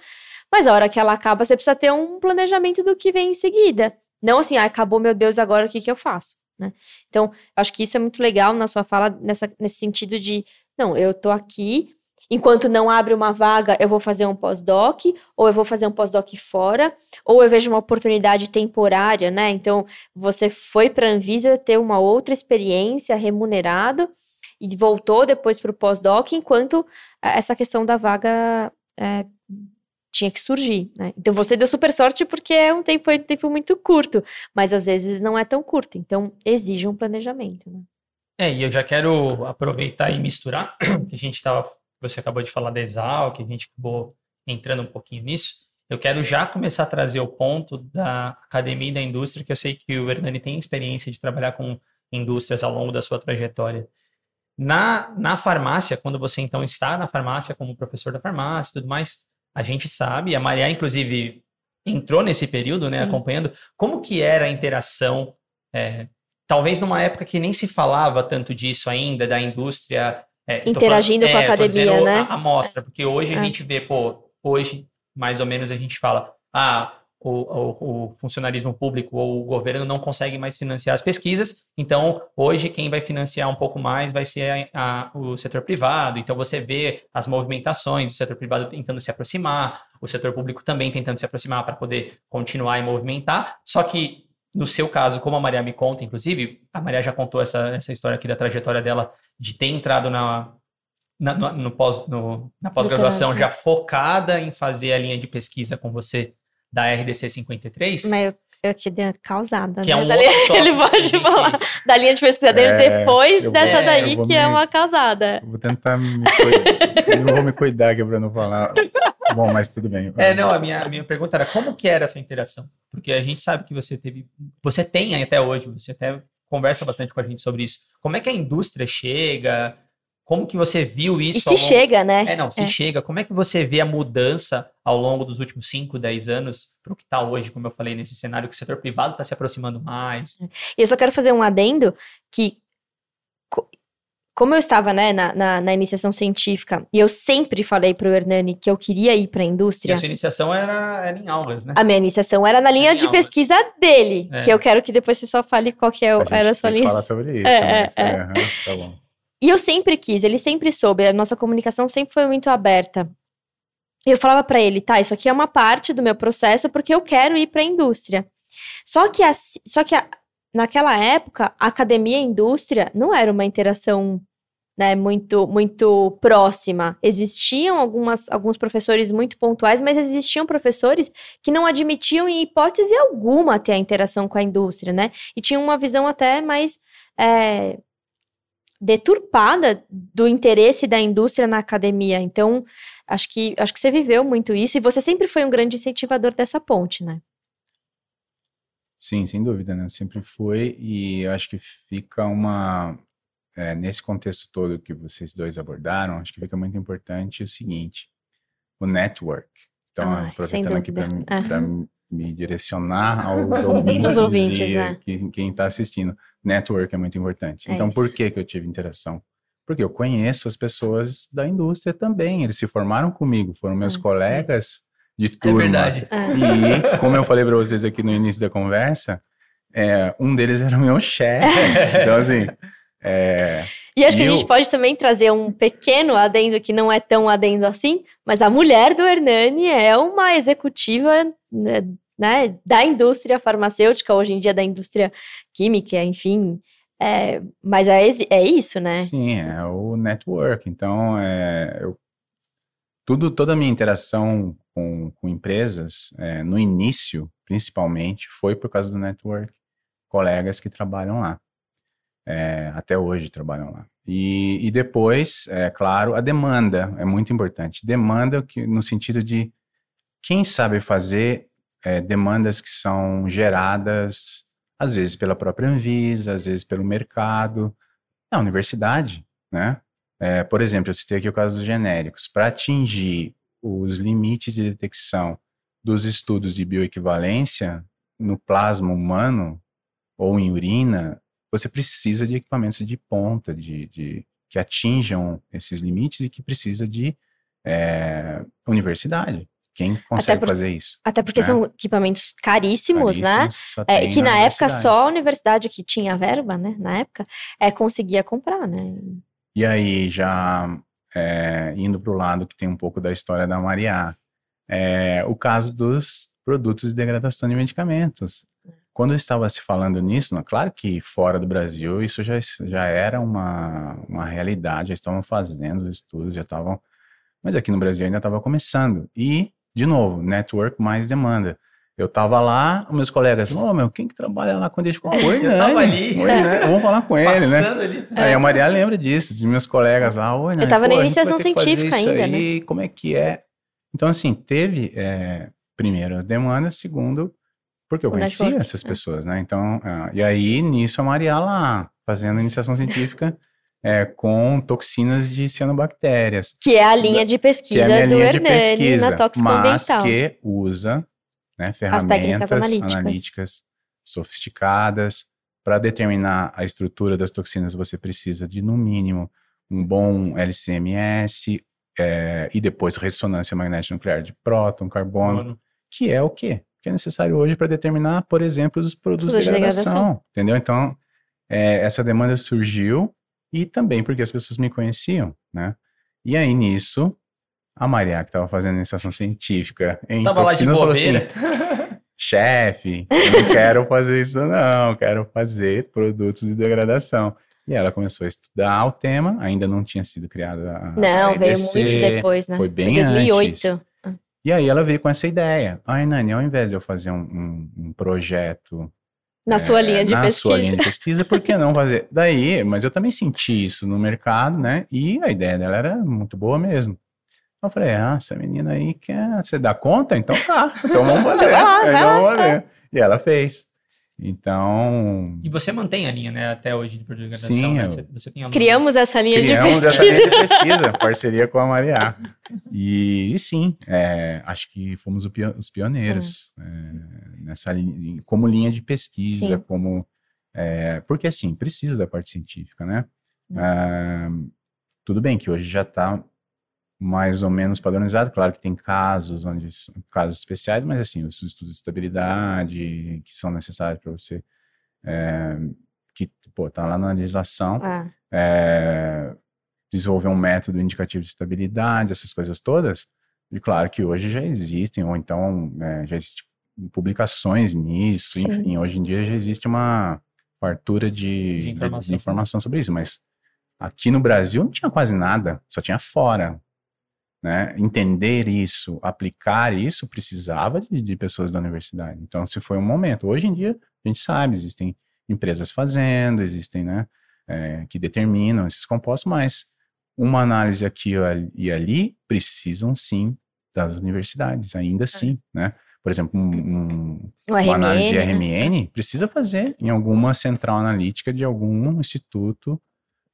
Mas a hora que ela acaba, você precisa ter um planejamento do que vem em seguida. Não assim, ah, acabou, meu Deus, agora o que, que eu faço? Né? Então, acho que isso é muito legal na sua fala, nessa, nesse sentido de, não, eu tô aqui, enquanto não abre uma vaga, eu vou fazer um pós-doc, ou eu vou fazer um pós-doc fora, ou eu vejo uma oportunidade temporária, né? Então, você foi para a Anvisa ter uma outra experiência remunerado e voltou depois para o pós-doc, enquanto essa questão da vaga é, tinha que surgir, né? Então você deu super sorte porque é um tempo, é um tempo muito curto, mas às vezes não é tão curto, então exige um planejamento, né? É, e eu já quero aproveitar e misturar, que a gente estava, você acabou de falar da Exal, que a gente acabou entrando um pouquinho nisso. Eu quero já começar a trazer o ponto da academia e da indústria, que eu sei que o Hernani tem experiência de trabalhar com indústrias ao longo da sua trajetória. Na, na farmácia, quando você então está na farmácia como professor da farmácia e tudo mais, a gente sabe, a Maria, inclusive, entrou nesse período, né, Sim. acompanhando, como que era a interação, é, talvez numa época que nem se falava tanto disso ainda, da indústria... É, Interagindo falando, com a é, academia, né? A, a mostra, porque hoje a é. gente vê, pô, hoje, mais ou menos, a gente fala, ah, o, o, funcionarismo público ou o governo não consegue mais financiar as pesquisas, então hoje quem vai financiar um pouco mais vai ser a, a, o setor privado. Então você vê as movimentações do setor privado tentando se aproximar, o setor público também tentando se aproximar para poder continuar e movimentar. Só que no seu caso, como a Maria me conta, inclusive, a Maria já contou essa, essa história aqui da trajetória dela de ter entrado na, na, no, no pós, no, na pós-graduação já focada em fazer a linha de pesquisa com você da RDC 53. Mas eu, eu que dei uma causada, que é né? É um da linha, ele pode gente... falar da linha de pesquisa dele é, depois dessa vou, daí, que é me, é uma causada. Vou tentar me cuidar. não vou me cuidar aqui pra não falar. Bom, mas tudo bem. É, não, a minha, a minha pergunta era como que era essa interação? Porque a gente sabe que você teve, você tem até hoje, você até conversa bastante com a gente sobre isso. Como é que a indústria chega? Como que você viu isso? E se longo... chega, né? É, não, se é. chega. Como é que você vê a mudança ao longo dos últimos 5, 10 anos para o que está hoje, como eu falei, nesse cenário que o setor privado está se aproximando mais? E eu só quero fazer um adendo que como eu estava né, na, na, na, iniciação científica, e eu sempre falei para o Hernani que eu queria ir para a indústria. E a sua iniciação era, era, em aulas, né? A minha iniciação era na linha de aulas. pesquisa dele, é. que eu quero que depois você só fale qual que é, a era a sua linha. falar sobre isso. É, é, é. Uhum, tá bom. E eu sempre quis, ele sempre soube, a nossa comunicação sempre foi muito aberta. E eu falava para ele, tá, isso aqui é uma parte do meu processo porque eu quero ir para a indústria. Só que, a, só que a, naquela época, a academia e a indústria não era uma interação né, muito, muito próxima. Existiam algumas, alguns professores muito pontuais, mas existiam professores que não admitiam em hipótese alguma ter a interação com a indústria, né? E tinham uma visão até mais é, deturpada do interesse da indústria na academia. Então, acho que, acho que você viveu muito isso e você sempre foi um grande incentivador dessa ponte, né? Sim, sem dúvida, né? Sempre foi e eu acho que fica uma é, nesse contexto todo que vocês dois abordaram, acho que fica muito importante o seguinte: o network. Então, Ai, aproveitando aqui para. Me direcionar aos ouvintes, ouvintes, e né? que- quem está assistindo, network é muito importante. É então, por isso. que que eu tive interação? Porque eu conheço as pessoas da indústria também. Eles se formaram comigo, foram meus Ah. colegas de É turma. verdade. É. E, como eu falei para vocês aqui no início da conversa, é, um deles era o meu chefe. Então, assim, é, E acho que E a gente eu- pode também trazer um pequeno adendo que não é tão adendo assim, mas a mulher do Hernani é uma executiva né, né, da indústria farmacêutica, hoje em dia da indústria química, enfim. É, mas é, é isso, né? sim, é o network. Então, é, eu, tudo, toda a minha interação com, com empresas, é, no início, principalmente, foi por causa do network. Colegas que trabalham lá. É, até hoje trabalham lá. E, e depois, é claro, a demanda é muito importante. Demanda que, no sentido de quem sabe fazer é, demandas que são geradas, às vezes pela própria Anvisa, às vezes pelo mercado, na universidade, né? É, por exemplo, eu citei aqui o caso dos genéricos. Para atingir os limites de detecção dos estudos de bioequivalência no plasma humano ou em urina, você precisa de equipamentos de ponta, de, de- que atinjam esses limites e que precisa de é, universidade. Quem consegue por- fazer isso? Até porque É. são equipamentos caríssimos, né? Caríssimos, que só É, que na, época universidade. só a universidade que tinha verba, né? Na época, é, conseguia comprar, né? E aí, já é, indo para o lado que tem um pouco da história da Mariá, é, o caso dos produtos de degradação de medicamentos. Quando eu estava se falando nisso, não, claro que fora do Brasil isso já, já era uma, uma realidade, já estavam fazendo os estudos, já estavam. Mas aqui no Brasil ainda estava começando. E, de novo, network mais demanda. Eu estava lá, meus colegas, ô meu, quem que trabalha lá com a gente? Oi, Eu tava Nani. ali. Oi, Nani. Vamos falar com ele, né? Ali. Aí a Maria lembra disso, de meus colegas lá. Oi, Nani, tava na pô, a gente vai iniciação científica ainda, né? aí, Como é que é? Então, assim, teve, é, primeiro, as demandas, segundo, porque eu O conhecia network, essas é. pessoas, né? Então, ah, e aí, nisso, a Maria lá, fazendo iniciação científica é, com toxinas de cianobactérias, Que é a linha de que é pesquisa a minha do linha de Hernani pesquisa, na toxicoambiental. mas que usa né, ferramentas analíticas. analíticas sofisticadas. Para determinar a estrutura das toxinas, você precisa de, no mínimo, um bom LCMS é, e depois ressonância magnética nuclear de próton, carbono, que é o quê? Que é necessário hoje para determinar, por exemplo, os produtos Tudo de de degradação, degradação. entendeu? Então, é, essa demanda surgiu e também porque as pessoas me conheciam, né? E aí, nisso, a Maria, que estava fazendo iniciação científica em Tava lá de toxinas, falou assim, chefe, eu não quero fazer isso não, quero fazer produtos de degradação. E ela começou a estudar o tema, ainda não tinha sido criada a Não, a veio EDC, muito depois, né? foi bem Foi 2008. antes. E aí ela veio com essa ideia. Ai, Nani, ao invés de eu fazer um, um- um projeto Na sua é, linha de na pesquisa. sua linha de pesquisa, por que não fazer? Daí, mas eu também senti isso no mercado, né? E a ideia dela era muito boa mesmo. Eu falei, ah, essa menina aí quer, você dá conta? Então tá, então vamos fazer. Então vamos fazer. E ela fez. Então, E você mantém a linha, né, até hoje de produto de degradação, Sim, né? Você, você tem. Criamos essa linha criamos de essa pesquisa. linha de pesquisa, parceria com a Maria. E, e sim, é, acho que fomos os pioneiros é, nessa linha, como linha de pesquisa, Sim. como é, porque assim precisa da parte científica, né? Hum. Ah, tudo bem que hoje já está mais ou menos padronizado, claro que tem casos onde casos especiais, mas assim os estudos de estabilidade que são necessários para você é, que pô tá lá na legislação Ah, é, desenvolver um método indicativo de estabilidade, essas coisas todas, e claro que hoje já existem, ou então é, já existem publicações nisso, Sim. enfim, hoje em dia já existe uma fartura de, De de- de informação. informação sobre isso, mas Aqui no Brasil não tinha quase nada, só tinha fora. Né? Entender isso, aplicar isso, precisava de, de pessoas da universidade. Então, se foi um momento. Hoje em dia, a gente sabe, existem empresas fazendo, existem, né, é, que determinam esses compostos, mas uma análise aqui e ali precisam sim das universidades, ainda assim, né? Por exemplo, um, um, uma RMN, análise de RMN né? precisa fazer em alguma central analítica de algum instituto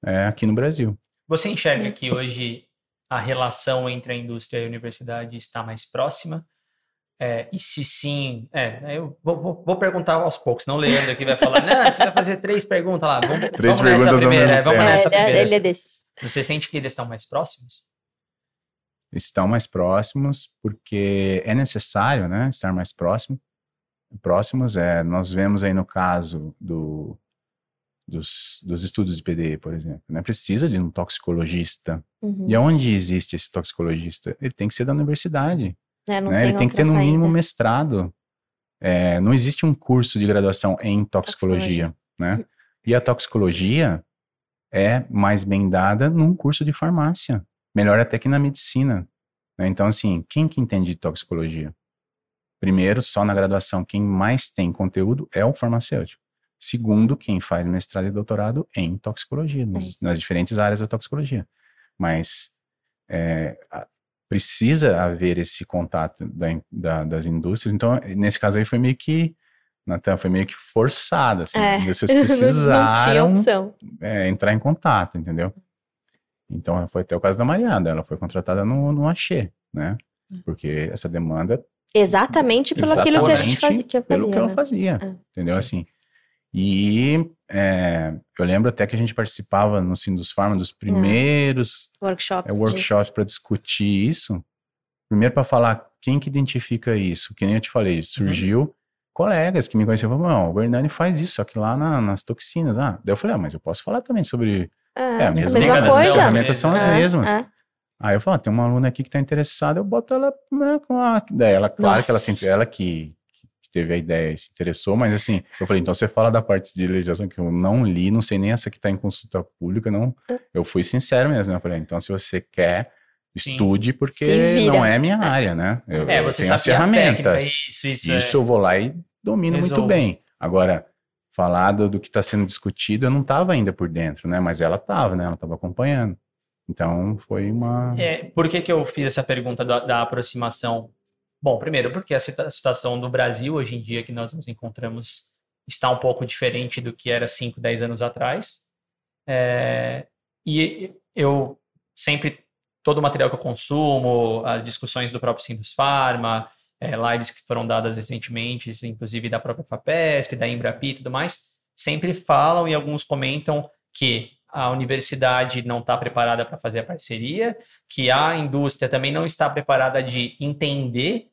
é, aqui no Brasil. Você enxerga que hoje a relação entre a indústria e a universidade está mais próxima? É, e se sim, é, eu vou, vou, vou, perguntar aos poucos, não o Leandro aqui vai falar, não, você vai fazer três perguntas lá, vamos, três vamos perguntas nessa primeira, é, vamos nessa é, primeira. Ele é desses. Você sente que eles estão mais próximos? Estão mais próximos porque é necessário, né, estar mais próximo, próximos. É, nós vemos aí no caso do, dos, dos estudos de PDE, por exemplo, né? Precisa de um toxicologista. Uhum. E onde existe esse toxicologista? Ele tem que ser da universidade. É, né? Ele tem que ter no mínimo saída. mestrado. É, não existe um curso de graduação em toxicologia, toxicologia, né? E a toxicologia é mais bem dada num curso de farmácia. Melhor até que na medicina. Né? Então, assim, quem que entende de toxicologia? Primeiro, só na graduação, quem mais tem conteúdo é o farmacêutico. Segundo, quem faz mestrado e doutorado em toxicologia, nas, é nas diferentes áreas da toxicologia. Mas é, precisa haver esse contato da, da, das indústrias. Então, nesse caso aí foi meio que, Natan, foi meio que forçado, assim. É. Vocês precisaram é, entrar em contato, entendeu? Então, foi até o caso da Mariana, ela foi contratada no, no Axê, né? Hum. Porque essa demanda... Exatamente pelo exatamente aquilo que a gente fazia. Que fazia pelo que ela né? fazia, é. entendeu? Sim. Assim, e é, eu lembro até que a gente participava no Sindus Pharma dos primeiros workshops, é, workshops para discutir isso. Primeiro para falar quem que identifica isso, que nem eu te falei, surgiu uhum. colegas que me conheciam, falaram, o Hernani faz isso, só que lá na, nas toxinas. Ah, daí eu falei, ah, mas eu posso falar também sobre... É, é a mesma, mesma coisa. As ferramentas são as é, mesmas. É. Aí eu falo, ah, tem uma aluna aqui que está interessada, eu boto ela né, com a... Daí ela, claro Nossa. que ela, sempre, ela que que teve a ideia e se interessou, mas assim, eu falei, então você fala da parte de legislação que eu não li, não sei nem essa que está em consulta pública, não. Eu fui sincero mesmo, né? Eu falei, então se você quer, estude, porque não é minha área, né? Eu, é, você eu tenho as ferramentas. isso, isso, isso é. eu vou lá e domino Resolve. muito bem. Agora, falar do, do que está sendo discutido, eu não estava ainda por dentro, né? Mas ela estava, né? Ela estava acompanhando. Então, foi uma... É, por que que eu fiz essa pergunta da, da aproximação? Bom, primeiro, porque a situação do Brasil hoje em dia que nós nos encontramos está um pouco diferente do que era 5, 10 anos atrás. É, e eu sempre, todo o material que eu consumo, as discussões do próprio Sindus Pharma, é, lives que foram dadas recentemente, inclusive da própria FAPESP, da Embrapi e tudo mais, sempre falam e alguns comentam que a universidade não está preparada para fazer a parceria, que a indústria também não está preparada de entender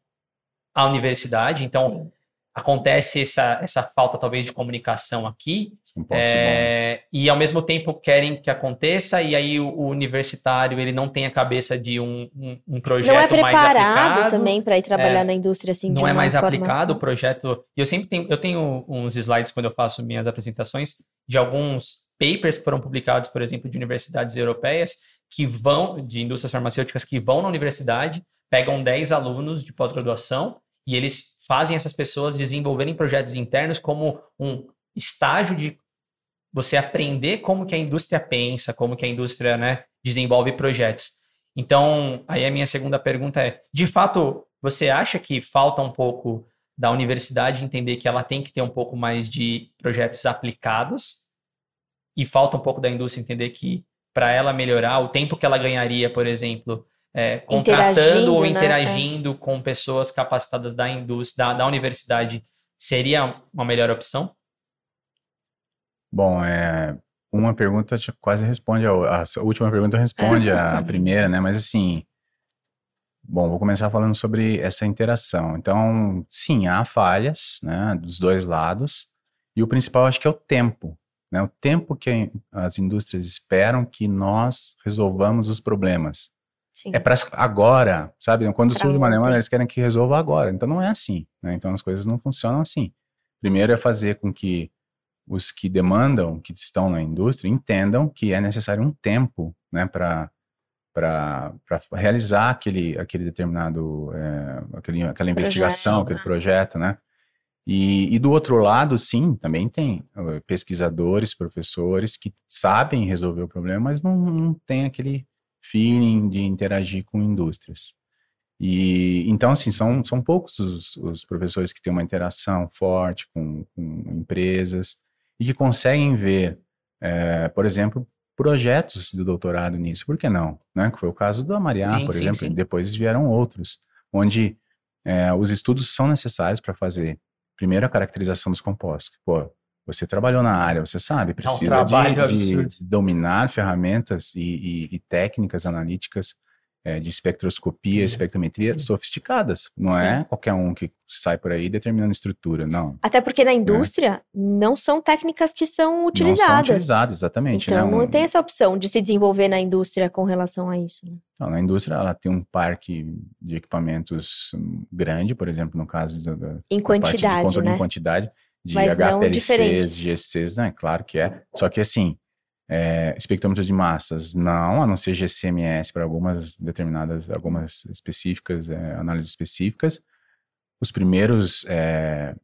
a universidade. Então, Sim. acontece essa, essa falta, talvez, de comunicação aqui. É, e, ao mesmo tempo, querem que aconteça, e aí o, o universitário ele não tem a cabeça de um, um, um projeto mais aplicado. Não é preparado também para ir trabalhar é, na indústria assim, Não é mais forma... aplicado o projeto. Eu sempre tenho, eu tenho uns slides quando eu faço minhas apresentações de alguns papers que foram publicados, por exemplo, de universidades europeias que vão, de indústrias farmacêuticas que vão na universidade, pegam 10 alunos de pós-graduação e eles fazem essas pessoas desenvolverem projetos internos como um estágio de você aprender como que a indústria pensa, como que a indústria né, desenvolve projetos. Então, aí a minha segunda pergunta é: de fato, você acha que falta um pouco da universidade entender que ela tem que ter um pouco mais de projetos aplicados e falta um pouco da indústria entender que para ela melhorar, o tempo que ela ganharia, por exemplo, é, contratando ou interagindo né? com pessoas capacitadas da indústria, da, da, universidade, seria uma melhor opção? Bom, é, uma pergunta quase responde a, a última pergunta responde a primeira, né? Mas assim, bom, vou começar falando sobre essa interação. Então, sim, há falhas, né, dos dois lados. E o principal acho que é o tempo. Né? O tempo que as indústrias esperam que nós resolvamos os problemas. Sim. É para agora, sabe? Quando pra surge uma demanda, eles querem que resolva agora. Então não é assim. Né? Então as coisas não funcionam assim. Primeiro é fazer com que os que demandam, que estão na indústria, entendam que é necessário um tempo, né, para para realizar aquele, aquele determinado, é, aquele, aquela investigação, Projeto, aquele né? projeto, né? E, e do outro lado, sim, também tem eh, pesquisadores, professores que sabem resolver o problema, mas não, não tem aquele feeling de interagir com indústrias. E então, assim, são, são poucos os, os professores que têm uma interação forte com, com empresas e que conseguem ver, eh, por exemplo, projetos do doutorado nisso. Por que não? Né? Que foi o caso da Mariá, Sim, por sim, exemplo, sim. e depois vieram outros, onde eh, os estudos são necessários para fazer, primeiro, a caracterização dos compostos. Pô, você trabalhou na área, você sabe, precisa de- trabalho de, absurdo. dominar ferramentas e, e- e técnicas analíticas eh, de espectroscopia, Sim. espectrometria sofisticadas. Não Sim. é qualquer um que sai por aí determinando estrutura, não. Até porque na indústria não são técnicas que são Não são utilizadas. utilizadas, exatamente. Então né? não tem essa opção de se desenvolver na indústria com relação a isso. né? Então, na indústria, ela tem um parque de equipamentos grande, por exemplo, no caso da, da- Em da parte de quantidade, controle né? em quantidade, de Mas. HPLCs, GCs, né? Claro que é. Só que assim, é, espectrômetro de massas, não, a não ser GCMS para algumas determinadas, algumas específicas, é, análises específicas. Os primeiros é,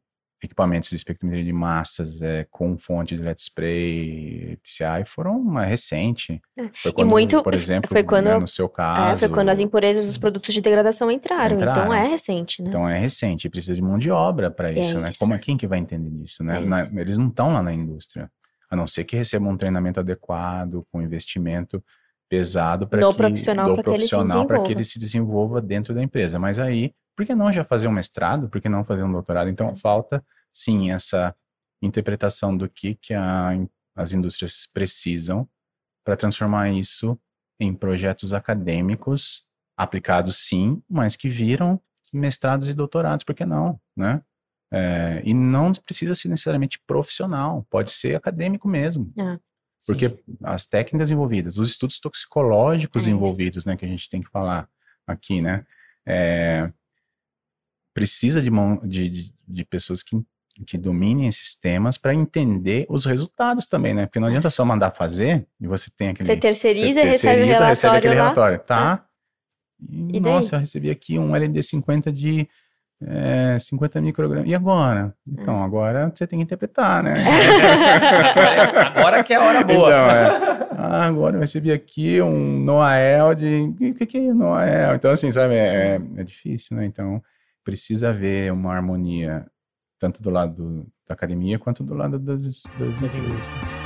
equipamentos de espectrometria de massas é, com fonte de LED spray, PCI, foram uma recente. É. Foi E muito- por exemplo, foi quando- né, no seu É, caso. foi quando as impurezas dos produtos de degradação entraram. Então Entraram. é recente, né? Então é recente, precisa de mão de obra para isso, né? isso. Como é quem que vai entender disso, né? É Na- isso. eles não estão lá na indústria, a não ser que recebam um treinamento adequado, com investimento pesado para que profissional do profissional para que ele se desenvolva dentro da empresa. Mas aí, por que não já fazer um mestrado? Por que não fazer um doutorado? Então falta sim essa interpretação do que que a as indústrias precisam para transformar isso em projetos acadêmicos aplicados sim, mas que viram mestrados e doutorados, por que não, né? É, e não precisa ser necessariamente profissional, pode ser acadêmico mesmo. Porque as técnicas envolvidas, os estudos toxicológicos É envolvidos, né, que a gente tem que falar aqui, né? É, precisa de, de, de, pessoas que, que dominem esses temas para entender os resultados também, né? Porque não adianta só mandar fazer e você tem aquele. Você terceiriza, você recebe terceiriza, relatório recebe aquele relatório, tá? E, E daí? nossa, eu recebi aqui um LD50 de é, 50 microgramas. E agora? Então, É. agora você tem que interpretar, né? Agora, agora que é a hora boa. Então, é. Ah, agora eu recebi aqui um Noael de. O que, que é Noael? Então, assim, sabe, é, é difícil, né? Então, precisa haver uma harmonia, tanto do lado do- da academia quanto do lado das, das Das indústrias.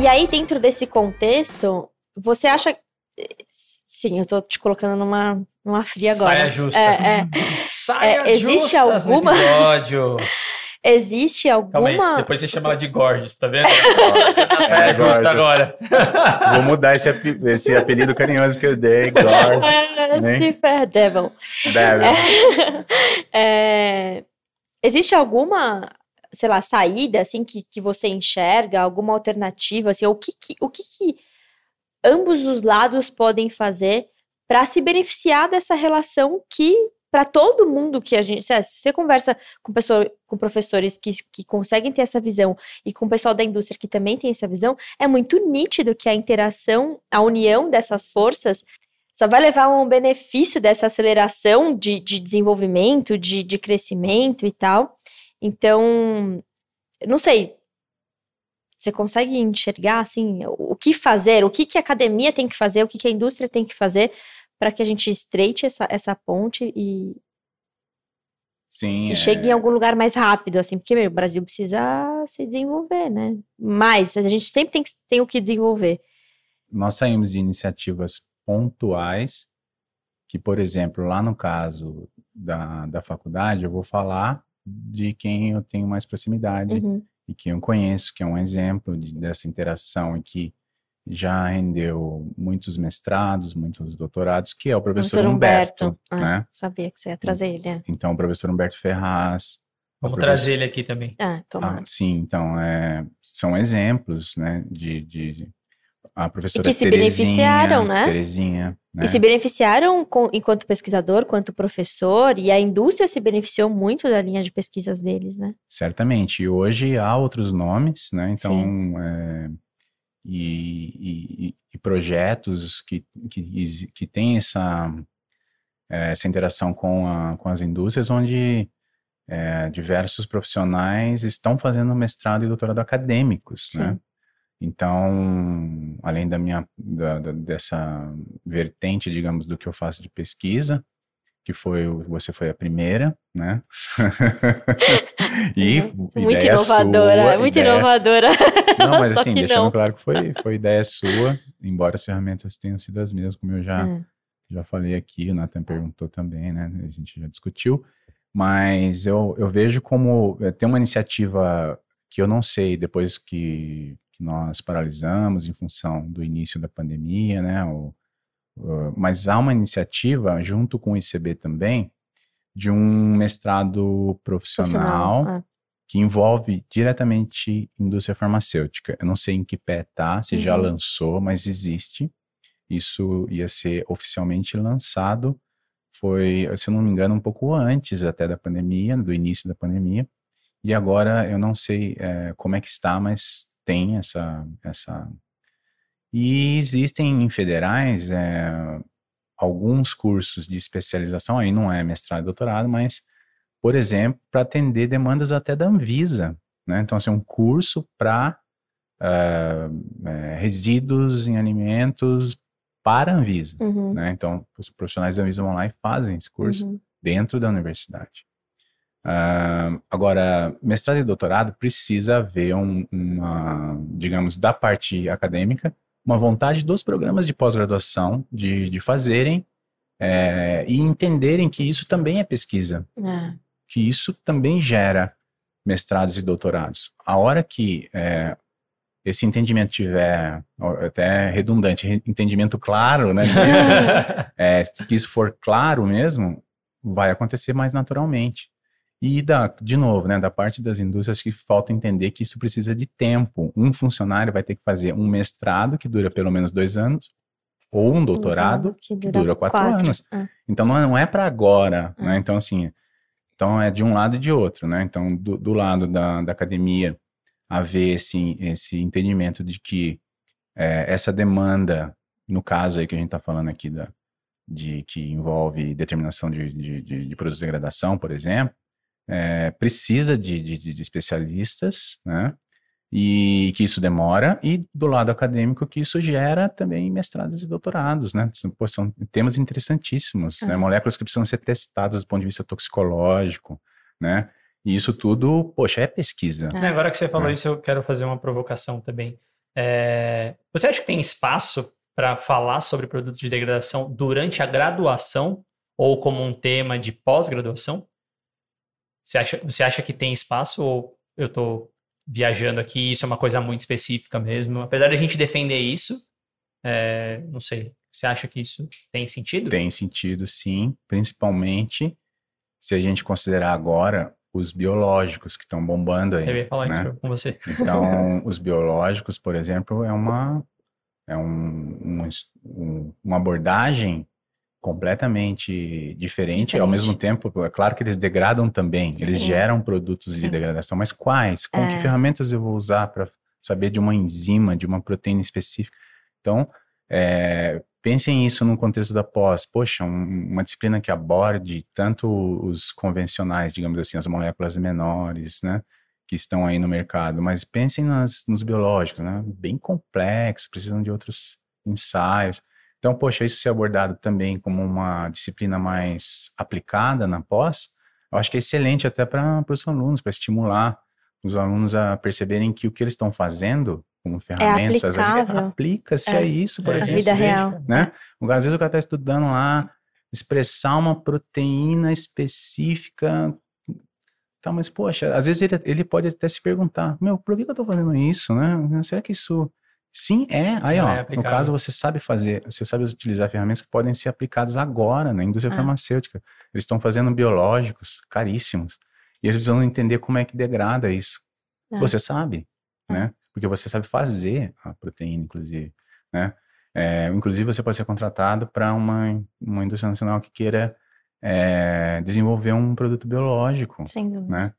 E aí, dentro desse contexto, você acha. Sim, eu tô te colocando numa, numa fria agora. Saia justa. É, é. Saias É, existe justas no alguma- episódio. Existe Calma aí, alguma. depois você chama ela de Gorgeous, tá vendo? É, Saia justa Gorgeous. agora. Vou mudar esse, ape- esse apelido carinhoso que eu dei, Gorgeous. É, né? Super Devil. Deve. É, existe alguma, sei lá, saída assim que, que você enxerga, alguma alternativa, assim, o que, que- o que, que ambos os lados podem fazer para se beneficiar dessa relação que para todo mundo que a gente, se você conversa com pessoa, com professores que, que conseguem ter essa visão e com o pessoal da indústria que também tem essa visão, é muito nítido que a interação, a união dessas forças só vai levar a um benefício dessa aceleração de, de desenvolvimento, de, de crescimento e tal. Então, não sei. Você consegue enxergar assim o que fazer, o que, que a academia tem que fazer, o que, que a indústria tem que fazer para que a gente estreite essa, essa ponte e, Sim. e é. chegue em algum lugar mais rápido, assim, porque meu, o Brasil precisa se desenvolver, né? Mas a gente sempre tem, que, tem o que desenvolver. nós saímos de iniciativas pontuais, que, por exemplo, lá no caso da, da faculdade, eu vou falar de quem eu tenho mais proximidade Uhum. E quem eu conheço, que é um exemplo de- dessa interação e que já rendeu muitos mestrados, muitos doutorados, que é o professor, Humberto, Ah, né? Sabia que você ia trazer ele, né? Então, o professor Humberto Ferraz. Vamos professor- trazer ele aqui também. Ah, toma. Ah, sim, então, é, são exemplos, né, de, de- a professora E que se Terezinha, beneficiaram, né? Terezinha, né? E se beneficiaram com- enquanto pesquisador, quanto professor, e a indústria se beneficiou muito da linha de pesquisas deles, né? Certamente. E hoje há outros nomes, né? Então, é, e, e- e projetos que, que, que têm essa, é, essa interação com, a- com as indústrias, onde é, diversos profissionais estão fazendo mestrado e doutorado acadêmicos, Sim. né? Então, além da minha, da- da- dessa vertente, digamos, do que eu faço de pesquisa, que foi, você foi a primeira, né? e Uhum. muito ideia inovadora, sua, muito ideia- inovadora. Não, mas assim, deixando não. claro que foi, foi ideia sua, embora as ferramentas tenham sido as mesmas, como eu já, É. já falei aqui, o Nathan perguntou também, né? A gente já discutiu. Mas eu, eu vejo como eh, tem uma iniciativa que eu não sei, depois que, que nós paralisamos em função do início da pandemia, né? o- o- mas há uma iniciativa, junto com o ICB também, de um mestrado profissional, ah. que envolve diretamente indústria farmacêutica. Eu não sei em que pé tá, se já Uhum. lançou, mas existe. Isso ia ser oficialmente lançado, foi, se eu não me engano, um pouco antes até da pandemia, do início da pandemia. E agora eu não sei eh, como é que está, mas tem essa, essa. E existem em federais eh, alguns cursos de especialização, aí não é mestrado e doutorado, mas por exemplo, para atender demandas até da Anvisa. Né? Então, assim, um curso para resíduos em alimentos para a Anvisa. Uhum, Né? Então, os profissionais da Anvisa vão lá e fazem esse curso uhum. dentro da universidade. Ah, agora, mestrado e doutorado precisa haver um- uma, digamos, da parte acadêmica, uma vontade dos programas de pós-graduação de, de fazerem eh, e entenderem que isso também é pesquisa É. que isso também gera mestrados e doutorados. A hora que é, esse entendimento tiver, até redundante, re- entendimento claro, né, é, que isso for claro mesmo, vai acontecer mais naturalmente. E da, de novo, né, da parte das indústrias que falta entender que isso precisa de tempo. Um funcionário vai ter que fazer um mestrado que dura pelo menos dois anos, ou um doutorado que dura quatro anos. Ah, então não é, é para agora, Hum. né? Então assim, então é de um lado e de outro, né? Então do, do lado da, da academia haver esse, esse entendimento de que é, essa demanda, no caso aí que a gente está falando aqui da, de que envolve determinação de, de, de, de produtos de degradação, por exemplo, é, precisa de, de, de especialistas, né? E que isso demora, e do lado acadêmico que isso gera também mestrados e doutorados, né? São, pô, são temas interessantíssimos, né? Ah. Moléculas que precisam ser testadas do ponto de vista toxicológico, né? E isso tudo, poxa, é pesquisa. É. Agora que você falou É. isso, eu quero fazer uma provocação também. É, Você acha que tem espaço para falar sobre produtos de degradação durante a graduação ou como um tema de pós-graduação? Você acha, você acha que tem espaço ou eu estou viajando aqui? Isso é uma coisa muito específica mesmo. Apesar de a gente defender isso, é, não sei. Você acha que isso tem sentido? Tem sentido, sim, principalmente se a gente considerar agora os biológicos que estão bombando aí. Eu ia falar né? isso com você. Então, os biológicos, por exemplo, é uma, é um, um um- uma abordagem completamente diferente, ao Diferente. mesmo tempo, é claro que eles degradam também, eles Sim. geram produtos de Sim. degradação, mas quais? Com que É. ferramentas eu vou usar para saber de uma enzima, de uma proteína específica? Então, é, pensem isso no contexto da pós. Poxa, um- uma disciplina que aborde tanto os convencionais, digamos assim, as moléculas menores, né? Que estão aí no mercado, mas pensem nas, nos biológicos, né? Bem complexos, precisam de outros ensaios. Então, poxa, isso ser abordado também como uma disciplina mais aplicada na pós, eu acho que é excelente até para os alunos, para estimular os alunos a perceberem que o que eles estão fazendo como ferramentas ali, aplicável. aplica-se É. a isso, por É, A exemplo vida real. né? Às vezes o cara está estudando lá, expressar uma proteína específica. Tá, mas poxa, às vezes ele, ele pode até se perguntar: meu, por que, que eu estou fazendo isso, né? Será que isso. Sim, é. Aí, Não ó, é no caso, você sabe fazer, você sabe utilizar ferramentas que podem ser aplicadas agora na indústria Ah. farmacêutica. Eles estão fazendo biológicos caríssimos. E eles precisam entender como é que degrada isso. Ah. Você sabe, Ah. né? Porque você sabe fazer a proteína, inclusive. né? É, inclusive, você pode ser contratado para uma, uma indústria nacional que queira é, desenvolver um produto biológico, Sem dúvida. né?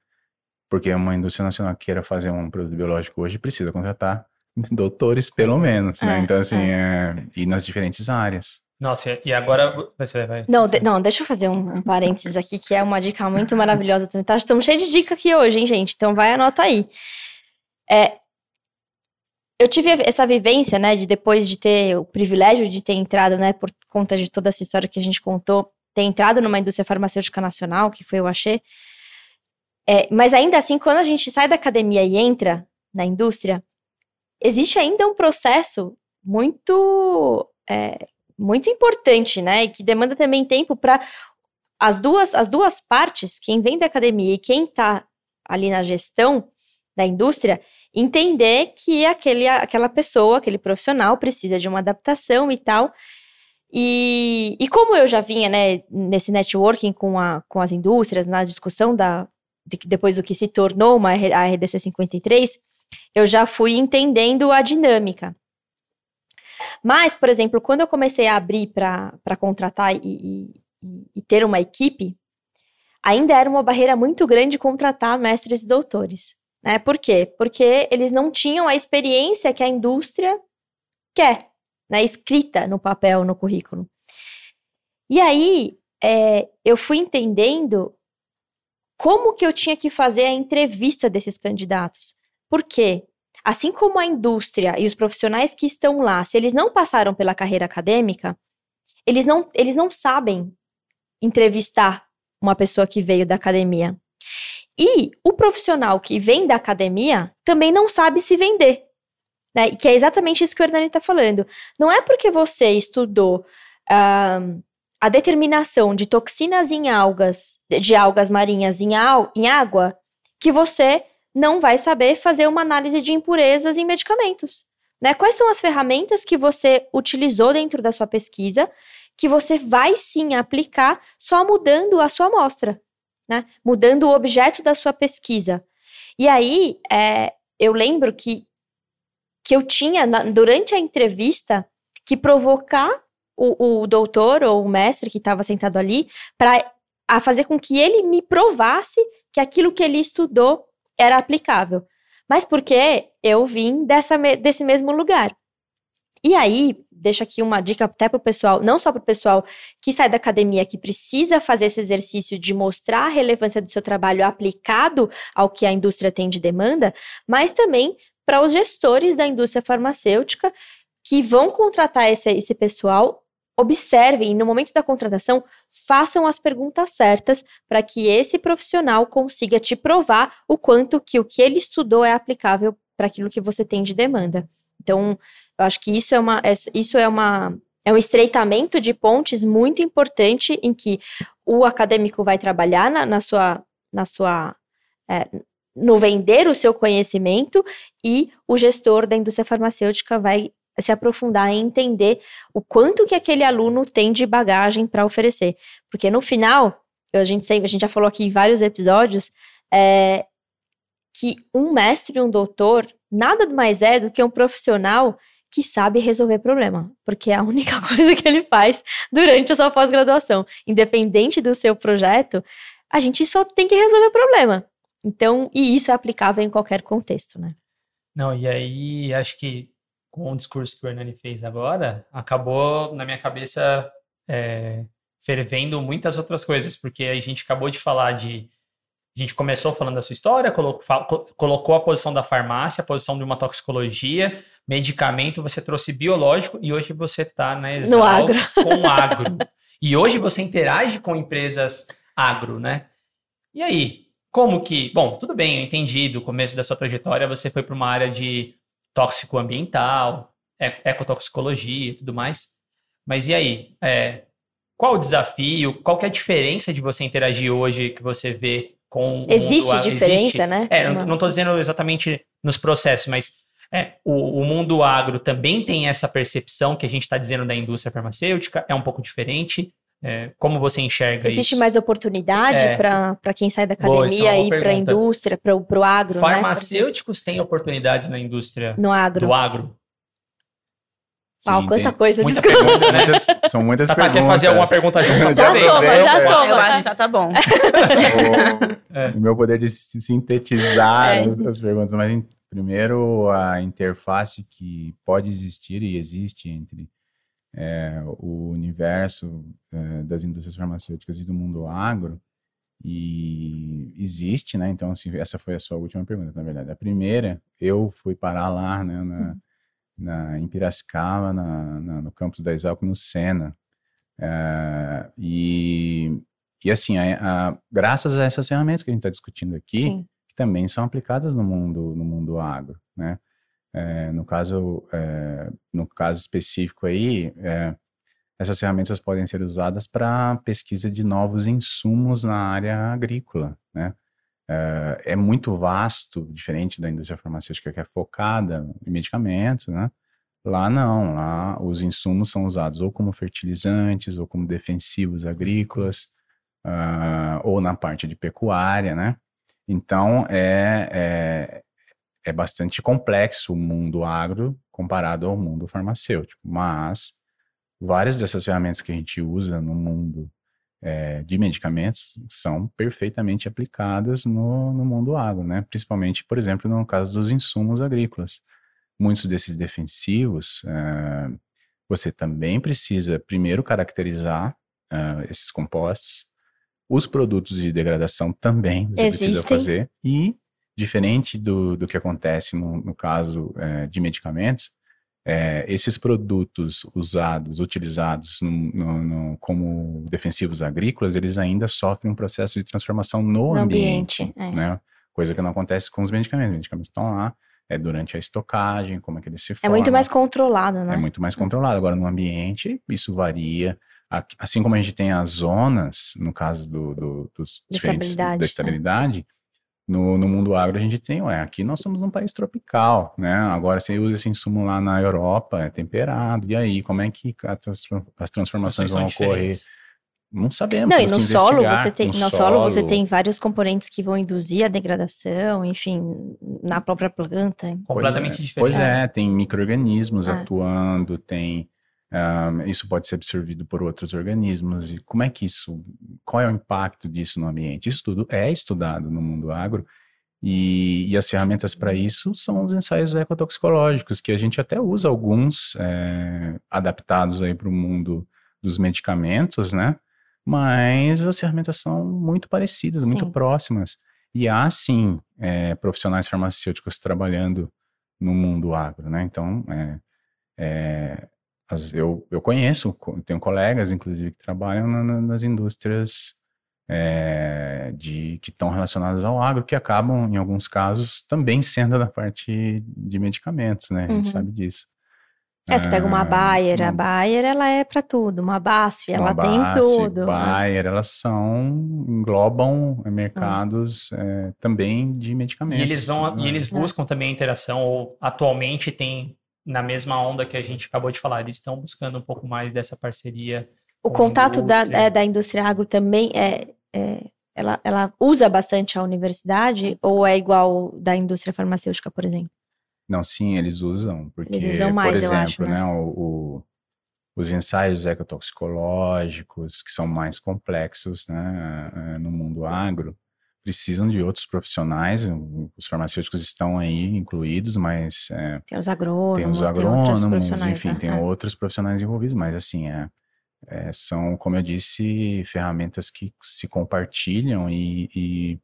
Porque uma indústria nacional que queira fazer um produto biológico hoje precisa contratar doutores, pelo menos, né? É, Então, assim, é, e nas diferentes áreas. Nossa, e agora você vai. Não, de- não, deixa eu fazer um, um parênteses aqui, que é uma dica muito maravilhosa também. Tá? Estamos cheios de dica aqui hoje, hein, gente? Então vai, anota aí. É, eu tive essa vivência, né, de depois de ter o privilégio de ter entrado, né, por conta de toda essa história que a gente contou, ter entrado numa indústria farmacêutica nacional, que foi o Axê. É, mas ainda assim, quando a gente sai da academia e entra na indústria, existe ainda um processo muito é, muito importante, né? E que demanda também tempo para as duas, as duas partes, quem vem da academia e quem está ali na gestão da indústria, entender que aquele, aquela pessoa, aquele profissional precisa de uma adaptação e tal. E, e como eu já vinha, né, nesse networking com, a, com as indústrias, na discussão da, de, depois do que se tornou uma, a RDC 53, eu já fui entendendo a dinâmica. Mas, por exemplo, quando eu comecei a abrir para contratar e, e, e, ter uma equipe, ainda era uma barreira muito grande contratar mestres e doutores. Né? Por quê? Porque eles não tinham a experiência que a indústria quer, né? escrita no papel, no currículo. E aí, é, eu fui entendendo como que eu tinha que fazer a entrevista desses candidatos. Por quê? Assim como a indústria e os profissionais que estão lá, se eles não passaram pela carreira acadêmica, eles não, eles não sabem entrevistar uma pessoa que veio da academia. E o profissional que vem da academia também não sabe se vender. Né? Que é exatamente isso que o Hernani está falando. Não é porque você estudou uh, a determinação de toxinas em algas, de algas marinhas em, em água, que você não vai saber fazer uma análise de impurezas em medicamentos. Né? Quais são as ferramentas que você utilizou dentro da sua pesquisa que você vai sim aplicar só mudando a sua amostra, né? mudando o objeto da sua pesquisa. E aí, é, eu lembro que, que eu tinha, na, durante a entrevista, que provocar o, o doutor ou o mestre que estava sentado ali para fazer com que ele me provasse que aquilo que ele estudou era aplicável. Mas porque eu vim dessa, desse mesmo lugar. E aí, deixo aqui uma dica até para o pessoal, não só para o pessoal que sai da academia, que precisa fazer esse exercício de mostrar a relevância do seu trabalho aplicado ao que a indústria tem de demanda, mas também para os gestores da indústria farmacêutica que vão contratar esse, esse pessoal observem e no momento da contratação façam as perguntas certas para que esse profissional consiga te provar o quanto que o que ele estudou é aplicável para aquilo que você tem de demanda. Então, eu acho que isso é uma isso é uma é um estreitamento de pontes muito importante em que o acadêmico vai trabalhar na, na sua na sua é, no vender o seu conhecimento e o gestor da indústria farmacêutica vai se aprofundar e entender o quanto que aquele aluno tem de bagagem para oferecer. Porque no final, a gente, sempre, a gente já falou aqui em vários episódios, é, que um mestre e um doutor nada mais é do que um profissional que sabe resolver problema, porque é a única coisa que ele faz durante a sua pós-graduação. Independente do seu projeto, a gente só tem que resolver problema. Então, e isso é aplicável em qualquer contexto, né? Não, e aí acho que com o discurso que o Hernani fez agora, acabou na minha cabeça é, fervendo muitas outras coisas, porque a gente acabou de falar de. A gente começou falando da sua história, colocou, colocou a posição da farmácia, a posição de uma toxicologia, medicamento, você trouxe biológico e hoje você está na Exal no agro. com agro. e hoje você interage com empresas agro, né? E aí, como que. Bom, tudo bem, eu entendi do começo da sua trajetória, você foi para uma área de tóxico ambiental, ecotoxicologia e tudo mais. Mas e aí? É, qual o desafio? Qual é a diferença de você interagir hoje que você vê com Existe o mundo, diferença, existe? né? É, não estou dizendo exatamente nos processos, mas é, o, o, mundo agro também tem essa percepção que a gente está dizendo da indústria farmacêutica, é um pouco diferente. É, como você enxerga Existe isso? mais oportunidade É. para quem sai da é academia e para a indústria, para o agro, né? Farmacêuticos têm oportunidades na indústria No agro. do agro? Uau, Sim, quanta tem coisa, muita desculpa. pergunta, né? muitas- são muitas Tata perguntas. quer fazer alguma pergunta junto? Já Aproveita. soma, já Eu- soma. Eu acho que já tá bom. o, o meu poder de si- sintetizar É. as, as perguntas, mas em- primeiro a interface que pode existir e existe entre é, o universo é, das indústrias farmacêuticas e do mundo agro e existe, né? Então, assim, essa foi a sua última pergunta, na verdade. A primeira, eu fui parar lá, né, na, na, em Piracicaba, na, na- no campus da Exalco, no Sena. É, e, e, assim, a- a- graças a essas ferramentas que a gente está discutindo aqui, Sim. que também são aplicadas no mundo, no mundo agro, né? É, no, caso, é, no caso específico aí, é, essas ferramentas podem ser usadas para pesquisa de novos insumos na área agrícola, né? É, é muito vasto, diferente da indústria farmacêutica que é focada em medicamentos, né? Lá não, lá os insumos são usados ou como fertilizantes ou como defensivos agrícolas, ah, ou na parte de pecuária, né? Então, é, é, é bastante complexo o mundo agro comparado ao mundo farmacêutico, mas várias dessas ferramentas que a gente usa no mundo eh, de medicamentos são perfeitamente aplicadas no, no mundo agro, né? Principalmente, por exemplo, no caso dos insumos agrícolas. Muitos desses defensivos, eh, você também precisa primeiro caracterizar ah, esses compostos, os produtos de degradação também você precisa Existem. fazer, e diferente do, do que acontece no, no caso eh, de medicamentos, eh, esses produtos usados, utilizados no- no- no- como defensivos agrícolas, eles ainda sofrem um processo de transformação no, No ambiente, ambiente, é. né? Coisa que não acontece com os medicamentos. Os medicamentos estão lá, é durante a estocagem, como é que eles se É formam. muito mais controlado, né? É muito mais controlado. Agora, no ambiente, isso varia. Assim como a gente tem as zonas, no caso do, do- dos De diferentes- estabilidade, da é. estabilidade, no, no mundo agro a gente tem, ué, aqui nós somos um país tropical, né? Agora, você usa esse insumo lá na Europa, é temperado, e aí, como é que a transfor- as transformações vão ocorrer? diferentes. Não sabemos. Não, e no solo você tem, no, No solo, você tem vários componentes que vão induzir a degradação, enfim, na própria planta. Pois Completamente é. diferente. Pois é, tem micro-organismos É. atuando, tem. Ahm, isso pode ser absorvido por outros organismos. E como é que isso. Qual é o impacto disso no ambiente? Isso tudo é estudado no mundo agro. E, e as ferramentas para isso são os ensaios ecotoxicológicos, que a gente até usa alguns eh, adaptados aí para o mundo dos medicamentos, né? Mas as ferramentas são muito parecidas, muito Sim. próximas. E há, sim, eh, profissionais farmacêuticos trabalhando no mundo agro, né? Então, é, é, as- eu, eu conheço, co- tenho colegas, inclusive, que trabalham na- na- nas indústrias é, de, que estão relacionadas ao agro, que acabam, em alguns casos, também sendo da parte de medicamentos, né? A gente Uhum. sabe disso. É, você pega uma Ah, Bayer, a uma- Bayer ela é para tudo, uma BASF, ela uma tem Basf, tudo. né? Bayer, elas são, englobam mercados é, também de medicamentos. E eles vão, né? e eles buscam também a interação, ou atualmente tem na mesma onda que a gente acabou de falar, eles estão buscando um pouco mais dessa parceria. O com a contato da, indústria. é, da indústria agro também é, é- ela, ela usa bastante a universidade ou é igual da indústria farmacêutica, por exemplo? Não, sim, eles usam, porque, Eles usam mais, por eu exemplo, acho, né? né, o, o- os ensaios ecotoxicológicos, que são mais complexos né, no mundo agro, precisam de outros profissionais, os farmacêuticos estão aí incluídos, mas eh, Tem os agrônomos, tem os tem outros agrônomos, profissionais. enfim, né? tem É. outros profissionais envolvidos, mas assim, é, é, são, como eu disse, ferramentas que se compartilham e, e,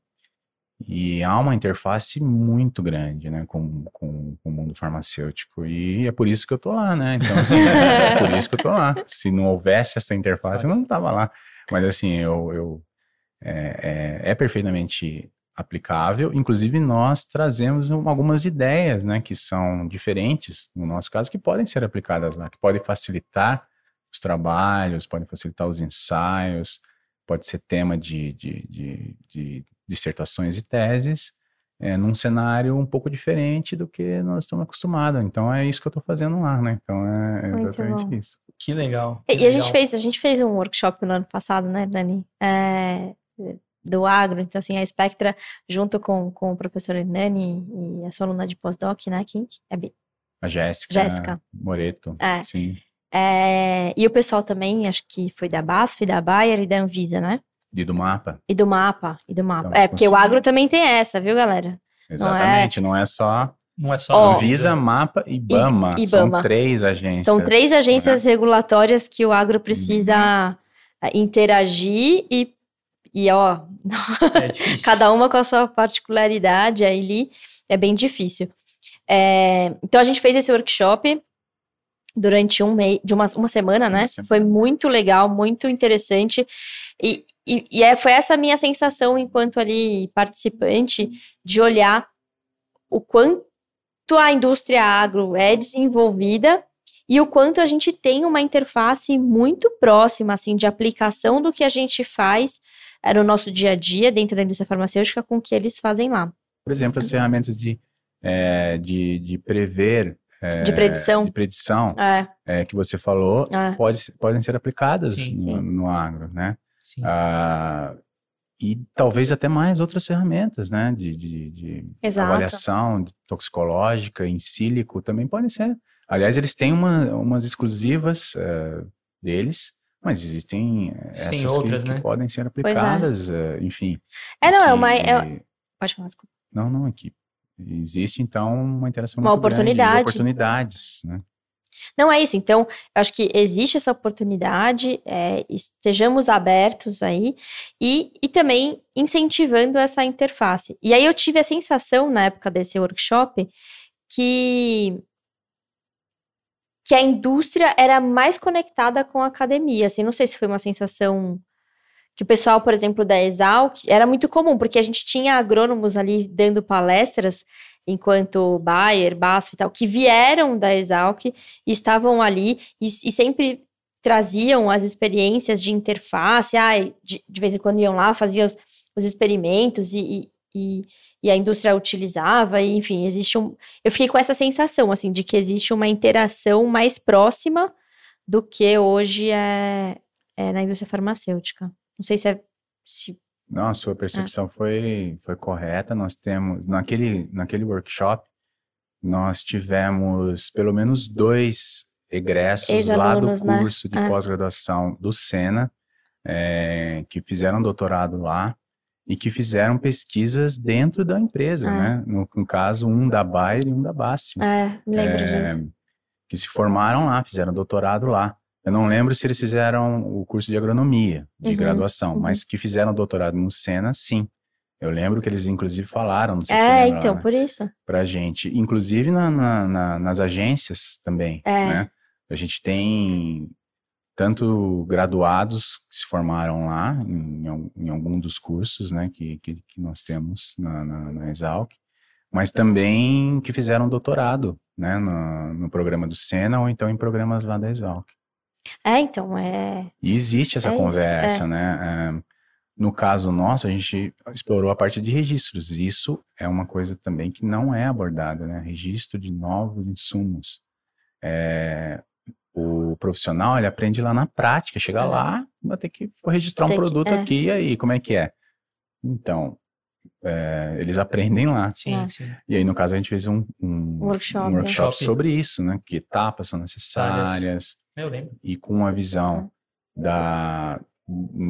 e há uma interface muito grande, né, com, com, com o mundo farmacêutico, e é por isso que eu tô lá, né, então assim, é por isso que eu tô lá, se não houvesse essa interface, eu não tava lá, mas assim, eu, eu é, é, é perfeitamente aplicável. Inclusive, nós trazemos um- algumas ideias, né, que são diferentes, no nosso caso, que podem ser aplicadas lá, que podem facilitar os trabalhos, podem facilitar os ensaios, pode ser tema de, de, de, de dissertações e teses, é, num cenário um pouco diferente do que nós estamos acostumados. Então, é isso que eu estou fazendo lá, né? Então, é é Muito exatamente bom. isso. Que legal. E, que e a gente legal. fez, a gente fez um workshop no ano passado, né, Dani? É, do agro, então assim, a Spectra, junto com, com o professor Hernani e a sua aluna de pós-doc, né, Kink? É Bi- A Jéssica. Jéssica. Moreto. É. Sim. É, e o pessoal também, acho que foi da BASF, da Bayer e da Anvisa, né? E do mapa. E do mapa, e do mapa. Então, é, porque o agro também tem essa, viu, galera? Exatamente. Não é, só Não é só. Ó, Anvisa, Mapa e Bama. e São Bama. três agências. São três né? agências regulatórias que o agro precisa eh, interagir e, e ó, É cada uma com a sua particularidade aí ali, é bem difícil. É, então a gente fez esse workshop durante um mês, de uma, uma semana, né? Semana. Foi muito legal, muito interessante. E, e, e é, foi essa minha sensação enquanto ali participante de olhar o quanto a indústria agro é desenvolvida e o quanto a gente tem uma interface muito próxima, assim, de aplicação do que a gente faz eh, no nosso dia a dia dentro da indústria farmacêutica com o que eles fazem lá. Por exemplo, as ferramentas de, é, de, de prever, é, De predição. de predição É, é, que você falou, é. pode, podem ser aplicadas Sim, no, sim. no agro, né? Sim. Ah, e talvez até mais outras ferramentas, né? De, de, de avaliação toxicológica em sílico também podem ser. Aliás, eles têm uma, umas exclusivas eh, deles, mas existem eh, Existem essas que- outras, que, né? podem ser é. aplicadas, eh, enfim. É, não, é que- uma. é- pode falar, desculpa. Não, não, aqui. Existe, então, uma interação Uma muito grande de oportunidade. oportunidades, né? Não é isso. Então, eu acho que existe essa oportunidade, é, estejamos abertos aí e, e também incentivando essa interface. E aí eu tive a sensação na época desse workshop que que a indústria era mais conectada com a academia. Assim, não sei se foi uma sensação que o pessoal, por exemplo, da Exalc, era muito comum, porque a gente tinha agrônomos ali dando palestras, enquanto Bayer, BASF e tal, que vieram da Exalc e estavam ali e, e sempre traziam as experiências de interface, ah, de, de vez em quando iam lá, faziam os, os experimentos e, e, e, e a indústria utilizava, e, enfim, existe um... Eu fiquei com essa sensação, assim, de que existe uma interação mais próxima do que hoje é, é na indústria farmacêutica. Não sei se é... Se, Não, a sua É. percepção foi, foi correta. Nós temos, naquele, naquele workshop, nós tivemos pelo menos dois egressos lá do né? curso de É. pós-graduação do Sena, eh, que fizeram doutorado lá e que fizeram pesquisas dentro da empresa, É. né? No, no caso, um da Bayer e um da BASF. é, me lembro É, disso. que se formaram lá, fizeram doutorado lá. Eu não lembro se eles fizeram o curso de agronomia, de Uhum, graduação, uhum. mas que fizeram doutorado no Sena, sim. Eu lembro que eles, inclusive, falaram, não sei se É, você lembra então, lá, por isso. pra gente, inclusive na- na- na- nas agências também, É. né? A gente tem tanto graduados que se formaram lá, em, em algum dos cursos, né, que, que, que nós temos na, na, na Exalc, mas também que fizeram doutorado, né, no, no programa do Sena ou então em programas lá da Exalc. É, então, é... E existe essa É isso, conversa, né? É, no caso nosso, a gente explorou a parte de registros. Isso é uma coisa também que não é abordada, né? Registro de novos insumos. É, o profissional, ele aprende lá na prática. Chega É. lá, vai ter que registrar um Tem que- produto é. aqui, e aí, como é que é? Então, é, eles aprendem lá. Sim, É. sim. E aí, no caso, a gente fez um, um, Workshop, um né? workshop sobre isso, né? Que etapas são necessárias Eu lembro. e com uma visão da,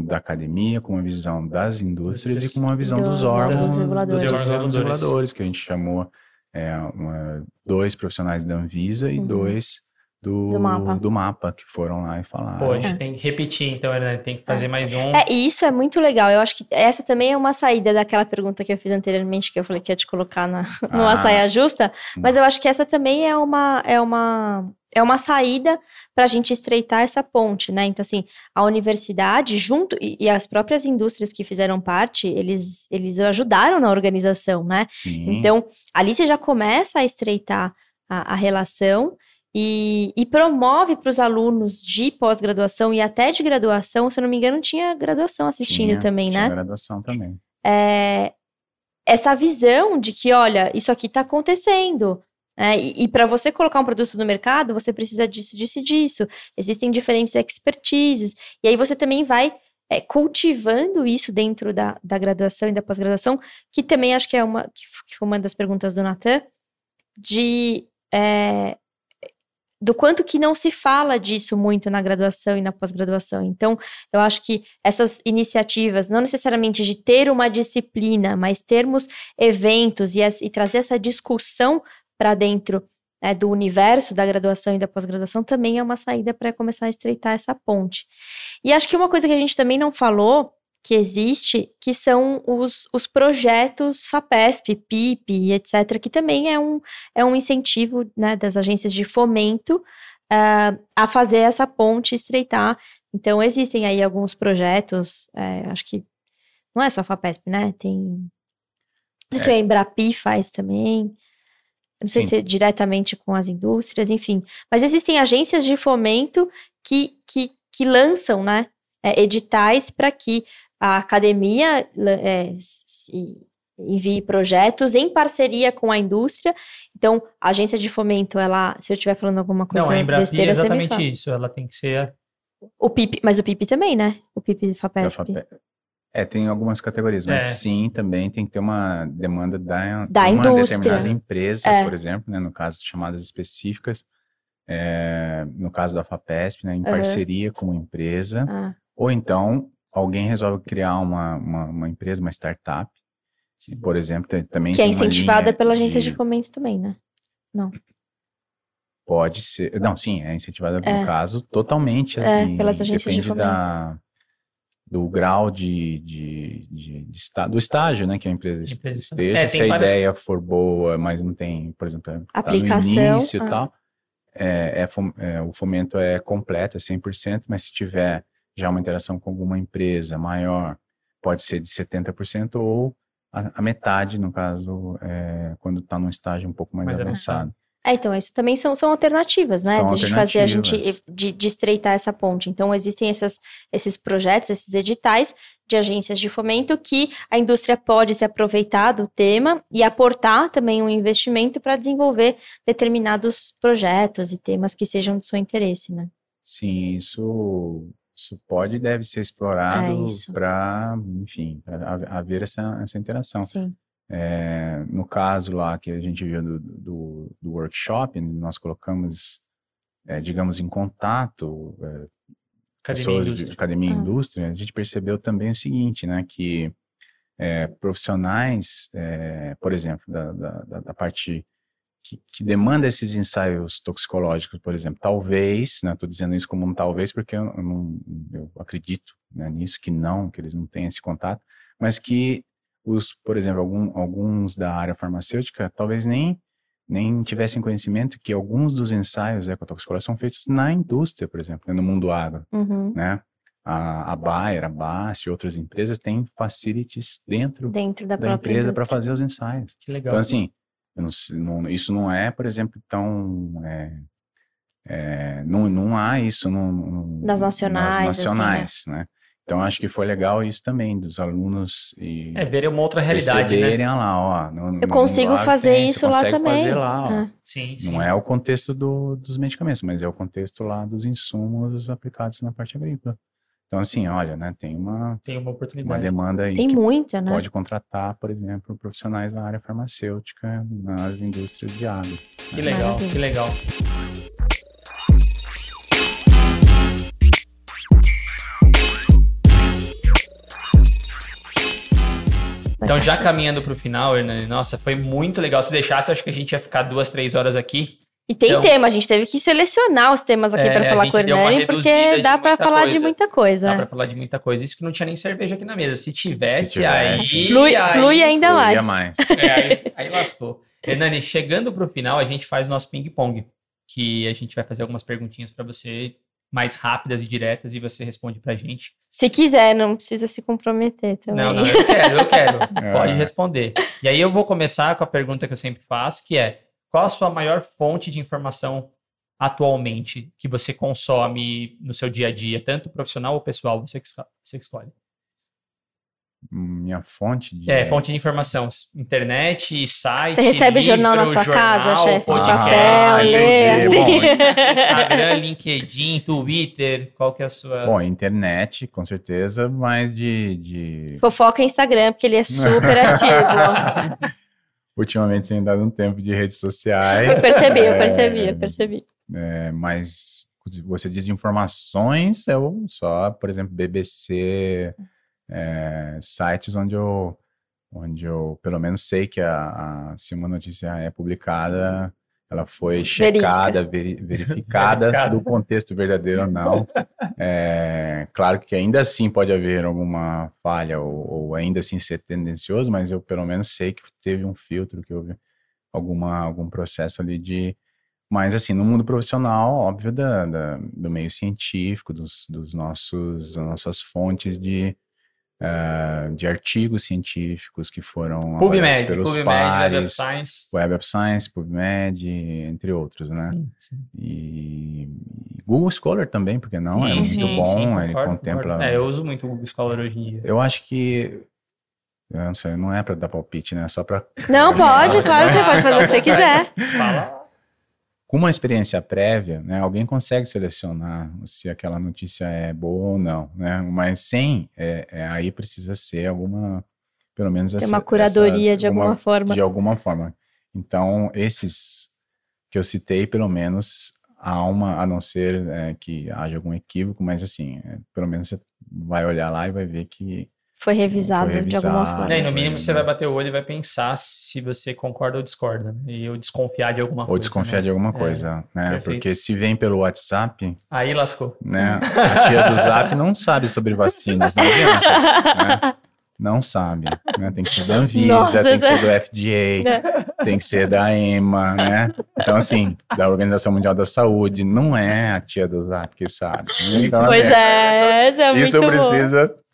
da academia, com uma visão das indústrias e com uma visão Do- dos dos órgãos, reguladores. dos órgãos Reguladores. reguladores, que a gente chamou é, uma- dois profissionais da Anvisa e Uhum. dois do, Do mapa. do mapa, que foram lá e falaram. Pô, a gente tem que repetir, então, Hernani, tem que fazer mais um. É, e isso é muito legal. Eu acho que essa também é uma saída daquela pergunta que eu fiz anteriormente, que eu falei que ia te colocar na, numa Ah. saia justa. Mas eu acho que essa também é uma, é uma, é uma saída para a gente estreitar essa ponte, né? Então, assim, a universidade, junto, e, e as próprias indústrias que fizeram parte, eles, eles ajudaram na organização, né? Sim, Então, ali você já começa a estreitar a, a relação e, e promove para os alunos de pós-graduação e até de graduação, se eu não me engano, tinha graduação assistindo tinha- também, tinha né? graduação também. É, essa visão de que, olha, isso aqui está acontecendo. né? e e para você colocar um produto no mercado, você precisa disso, disso e disso. Existem diferentes expertises. E aí você também vai é, cultivando isso dentro da, da graduação e da pós-graduação, que também acho que é uma que foi uma das perguntas do Natan, de é, do quanto que não se fala disso muito na graduação e na pós-graduação. Então, eu acho que essas iniciativas, não necessariamente de ter uma disciplina, mas termos eventos e, e trazer essa discussão para dentro né, do universo da graduação e da pós-graduação também é uma saída para começar a estreitar essa ponte. E acho que uma coisa que a gente também não falou que existe, que são os, os projetos FAPESP, PIP, etc., que também é um, é um incentivo né, das agências de fomento uh, a fazer essa ponte estreitar. Então, existem aí alguns projetos, é, acho que não é só a FAPESP, né? Tem. Não sei se é. a Embrapi faz também. Não sei Sim. se é diretamente com as indústrias, enfim. Mas existem agências de fomento que, que, que lançam, né? É, editais para que a academia é, envie projetos em parceria com a indústria. Então, a agência de fomento, ela, se eu estiver falando alguma coisa Não, a Embrapi besteira, é exatamente isso. Ela tem que ser o PIP, mas o PIP também, né? O PIP FAPESP. É, tem algumas categorias, mas é. sim, também tem que ter uma demanda da, da uma indústria. determinada empresa, é. por exemplo, né, no caso de chamadas específicas, é, no caso da FAPESP, né, em uhum. parceria com uma empresa, ah. ou então alguém resolve criar uma, uma, uma empresa, uma startup, por exemplo, tem, também que é incentivada pela agência de... de fomento também, né? Não. Pode ser, não, sim, é incentivada é. no caso totalmente. É, assim, pelas agências de fomento. Da, do grau de, de, de, de está, do estágio, né, que a empresa, empresa esteja. É, se a várias... ideia for boa, mas não tem, por exemplo, aplicação, tá no início e ah. tal, é, é, é, o fomento é completo, é 100%, mas se tiver já uma interação com alguma empresa maior, pode ser de 70% ou a, a metade, no caso, é, quando está num estágio um pouco mais, mais avançado. É, então, isso também são, são alternativas, né? São de fazer a gente de, de, estreitar essa ponte. Então, existem essas, esses projetos, esses editais de agências de fomento que a indústria pode se aproveitar do tema e aportar também um investimento para desenvolver determinados projetos e temas que sejam de seu interesse, né? Sim, isso isso pode e deve ser explorado é para, enfim, para haver essa, essa interação. Sim. É, no caso lá que a gente viu do, do, do workshop, nós colocamos, é, digamos, em contato é, pessoas de academia e ah. indústria, a gente percebeu também o seguinte, né, que é, profissionais, é, por exemplo, da, da, da parte que, que, demanda esses ensaios toxicológicos, por exemplo. Talvez, né, estou dizendo isso como um talvez porque eu, eu, não, eu acredito né, nisso, que não, que eles não têm esse contato, mas que os, por exemplo, algum, alguns da área farmacêutica talvez nem nem tivessem conhecimento que alguns dos ensaios ecotoxicológicos são feitos na indústria, por exemplo, né, no mundo agro, uhum. né? A, a Bayer, a BASF e outras empresas têm facilities dentro, dentro da, da empresa para fazer os ensaios. Que legal. Então, assim, não, não, isso não é, por exemplo, tão. É, é, não, não há isso no, nas nacionais. Nas nacionais, assim, né? né? Então, acho que foi legal isso também, dos alunos e É, verem uma outra realidade, né? lá, ó. No, Eu consigo fazer tem, isso lá também. fazer lá, ó. É. Sim, sim. Não é o contexto do, dos medicamentos, mas é o contexto lá dos insumos aplicados na parte agrícola. Então, assim, olha, né, tem uma, tem uma oportunidade. Uma demanda aí. Tem muita, né? Pode contratar, por exemplo, profissionais da área farmacêutica, na indústria de água. Que né? legal, Maravilha. que legal. Então, já caminhando para o final, Hernani, nossa, foi muito legal. Se deixasse, acho que a gente ia ficar duas, três horas aqui. E tem então, tema, a gente teve que selecionar os temas aqui é, para falar com o Hernani, porque dá para falar coisa. de muita coisa. Dá para falar de muita coisa. Isso que não tinha nem cerveja aqui na mesa. Se tivesse, Se tivesse. aí, flui, aí, flui ainda mais. mais. É, aí, aí lascou. Hernani, chegando para o final, a gente faz o nosso ping-pong, que a gente vai fazer algumas perguntinhas para você, mais rápidas e diretas, e você responde para a gente. Se quiser, não precisa se comprometer também. Não, não, eu quero, eu quero. Pode responder. E aí eu vou começar com a pergunta que eu sempre faço, que é qual a sua maior fonte de informação atualmente que você consome no seu dia a dia, tanto profissional ou pessoal, você que, você que escolhe? Minha fonte de. É, fonte de informação. Internet, site. Você recebe livro, jornal na sua jornal, casa, chefe de papel, lê. Instagram, LinkedIn, Twitter, qual que é a sua. Bom, internet, com certeza, mas de. de... Fofoca Instagram, porque ele é super ativo. Ultimamente tenho dado um tempo de redes sociais. Eu percebi, eu É, percebi, eu percebi. é, mas você diz informações, eu só, por exemplo, BBC, é, sites onde eu, onde eu pelo menos sei que a, a- se uma notícia é publicada, ela foi checada, verificada Verificada. do contexto verdadeiro ou não. É, claro que ainda assim pode haver alguma falha ou, ou ainda assim ser tendencioso, mas eu pelo menos sei que teve um filtro, que houve alguma, algum processo ali de mas, assim, no mundo profissional, óbvio, da, da- do meio científico, dos, dos nossos, das nossas fontes de, ah, de artigos científicos que foram avaliados PubMed, pelos PubMed, Web of pares, Science. Web of Science, PubMed, entre outros, né? Sim, sim. E, Google Scholar também, porque não? é Sim, muito sim, bom, sim, ele concordo, contempla... concordo. É, eu uso muito o Google Scholar hoje em dia. Eu acho que... Eu não sei, não é para dar palpite, né? É só para Não, pode, claro que você pode fazer o que você quiser. Fala. Com uma experiência prévia, né, alguém consegue selecionar se aquela notícia é boa ou não, né? Mas sem, é, é, aí precisa ser alguma, pelo menos Tem essa, uma curadoria essas- de alguma forma. de alguma forma. Então esses que eu citei, pelo menos há uma, a não ser é, que haja algum equívoco, mas assim, é, pelo menos você vai olhar lá e vai ver que Foi revisado, Foi de alguma revisado. forma. É, e no mínimo você né? vai bater o olho e vai pensar se você concorda ou discorda. né? E eu desconfiar de alguma coisa. ou desconfiar né? de alguma É, coisa, né? perfeito. Porque se vem pelo WhatsApp, Aí lascou. né? A tia do Zap não sabe sobre vacinas, não adianta, né? Não sabe, né? Tem que ser da Anvisa, Nossa, tem que ser né? do FDA, tem que ser da EMA, né? Então, assim, da Organização Mundial da Saúde, não é a tia do Zap que sabe. Então, Pois né, é, isso é muito Isso bom.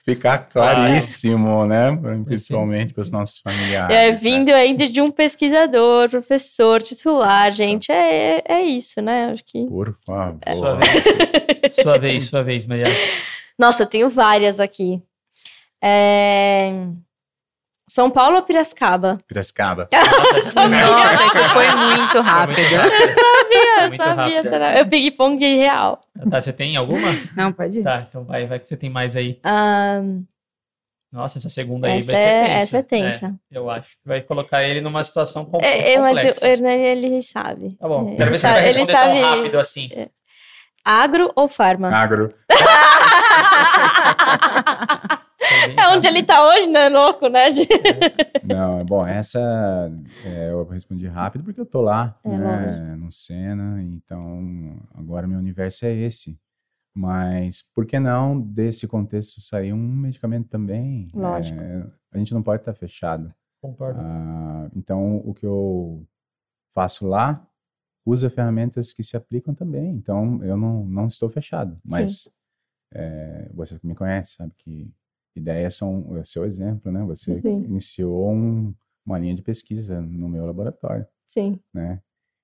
Ficar claríssimo, né? Principalmente para os nossos familiares. É né? vindo ainda de um pesquisador, professor, titular, Isso. gente. É, é isso, né? Acho que. Por favor. Sua vez. sua vez, sua vez, Maria. Nossa, eu tenho várias aqui. É, São Paulo ou Piracicaba? Piracicaba. Nossa, essa foi Nossa, isso foi muito rápido. Eu muito sabia, rápida. será? Eu peguei pong real. Tá, você tem alguma? Não, pode ir. Tá, então vai, vai que você tem mais aí. Ahn, Nossa, essa segunda aí essa, vai ser é, tensa. essa é tensa. eu acho. Vai colocar ele numa situação com, É, é, mas complexa. o Hernani, ele sabe. Tá bom, É, quero ver ele se ele vai sabe, responder tão sabe- rápido assim. Agro ou farma? Agro. É onde ele tá hoje, não é louco, né? Não, bom, essa é, eu respondi rápido porque eu tô lá, É, né, no Senna, então agora meu universo é esse. Mas por que não desse contexto sair um medicamento também? Lógico. É, a gente não pode estar fechado. Concordo. Ah, então o que eu faço lá usa ferramentas que se aplicam também. Então eu não, não estou fechado, mas é, você que me conhece sabe que ideias são é o seu exemplo, né? Você Sim. iniciou um- uma linha de pesquisa no meu laboratório, Sim. né?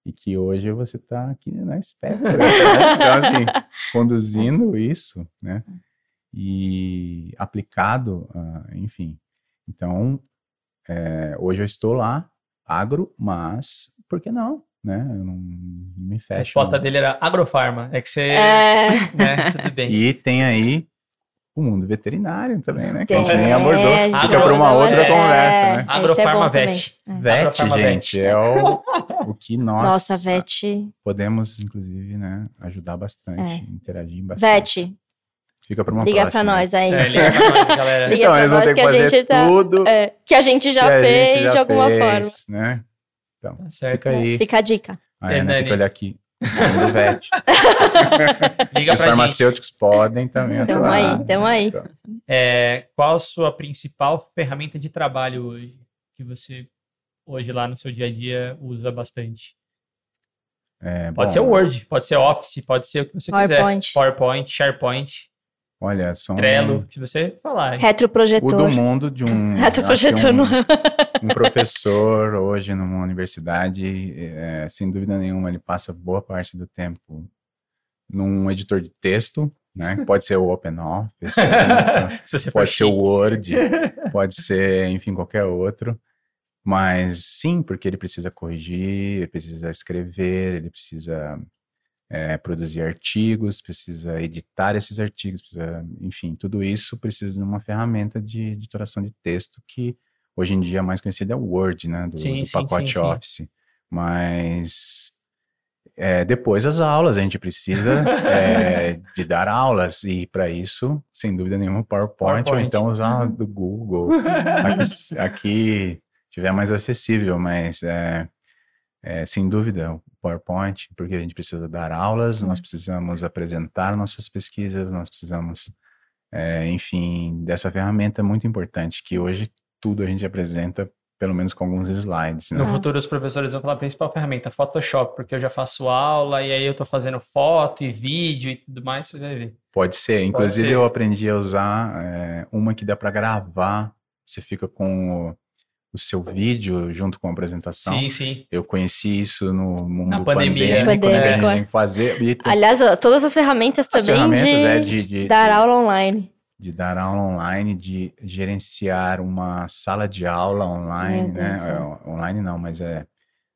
E que hoje você está aqui na Spectra, né? Então, assim, conduzindo isso, né? E aplicado, ah, enfim. Então, é, hoje eu estou lá, agro, mas por que não, né? Eu não me A fecho. resposta não. dele era agrofarma. É que você. É, Né, tudo bem. E tem aí o mundo veterinário também, né? Que a gente Tem. nem abordou. É, Fica para uma outra é. conversa, né? esse é Agrofarma vet. É. VET, gente, é o, o que nós Nossa, Vet. podemos, inclusive, né, ajudar bastante, interagir bastante. Vet, Fica para uma liga pra próxima. nós aí. É, liga pra nós, galera. Liga Então, pra eles vão nós ter que que a fazer gente tá- tudo É, que a gente já fez gente já de alguma fez, né? Então, Tá certo. fica aí. forma. Fica a dica. A Ana tem que olhar aqui. Do VET. Os pra gente. farmacêuticos podem também Tamo atuar. aí, tamo aí. Então, É, qual a sua principal ferramenta de trabalho hoje? Que você, hoje lá no seu dia a dia, usa bastante? é, Pode bom, ser o Word, pode ser Office, pode ser o que você PowerPoint. quiser. PowerPoint, SharePoint, Olha, são Trello, se você falar. o do Retroprojetor. mundo de um, Retroprojetor um, não. Um professor hoje numa universidade, é, sem dúvida nenhuma, ele passa boa parte do tempo num editor de texto, né? Pode ser o OpenOffice, se pode ser o. Word, pode ser, enfim, qualquer outro. Mas sim, porque ele precisa corrigir, ele precisa escrever, ele precisa é, produzir artigos, precisa editar esses artigos, precisa, enfim, tudo isso precisa de uma ferramenta de editoração de texto que hoje em dia mais conhecido é o Word, né? Do, Sim, do pacote sim, sim. Office. Mas é, depois as aulas, a gente precisa é, de dar aulas, e para isso, sem dúvida nenhuma, PowerPoint, PowerPoint. ou então usar do Google. aqui, aqui tiver mais acessível, mas é, é, sem dúvida o PowerPoint, porque a gente precisa dar aulas, nós precisamos apresentar nossas pesquisas, nós precisamos, é, enfim, dessa ferramenta muito importante, que hoje tudo a gente apresenta, pelo menos com alguns slides. Né? No futuro, os professores vão falar a principal ferramenta, Photoshop, porque eu já faço aula e aí eu tô fazendo foto e vídeo e tudo mais, você vai ver. Pode ser. Inclusive, ser. eu aprendi a usar é, uma que dá para gravar. Você fica com o, o seu vídeo junto com a apresentação. Sim, sim. Eu conheci isso no mundo Na pandemia. pandêmico, né? É. fazer e tem Aliás, todas as ferramentas as também ferramentas de, é de, de, dar aula online. De dar aula online, de gerenciar uma sala de aula online, né? É. É, online não, mas é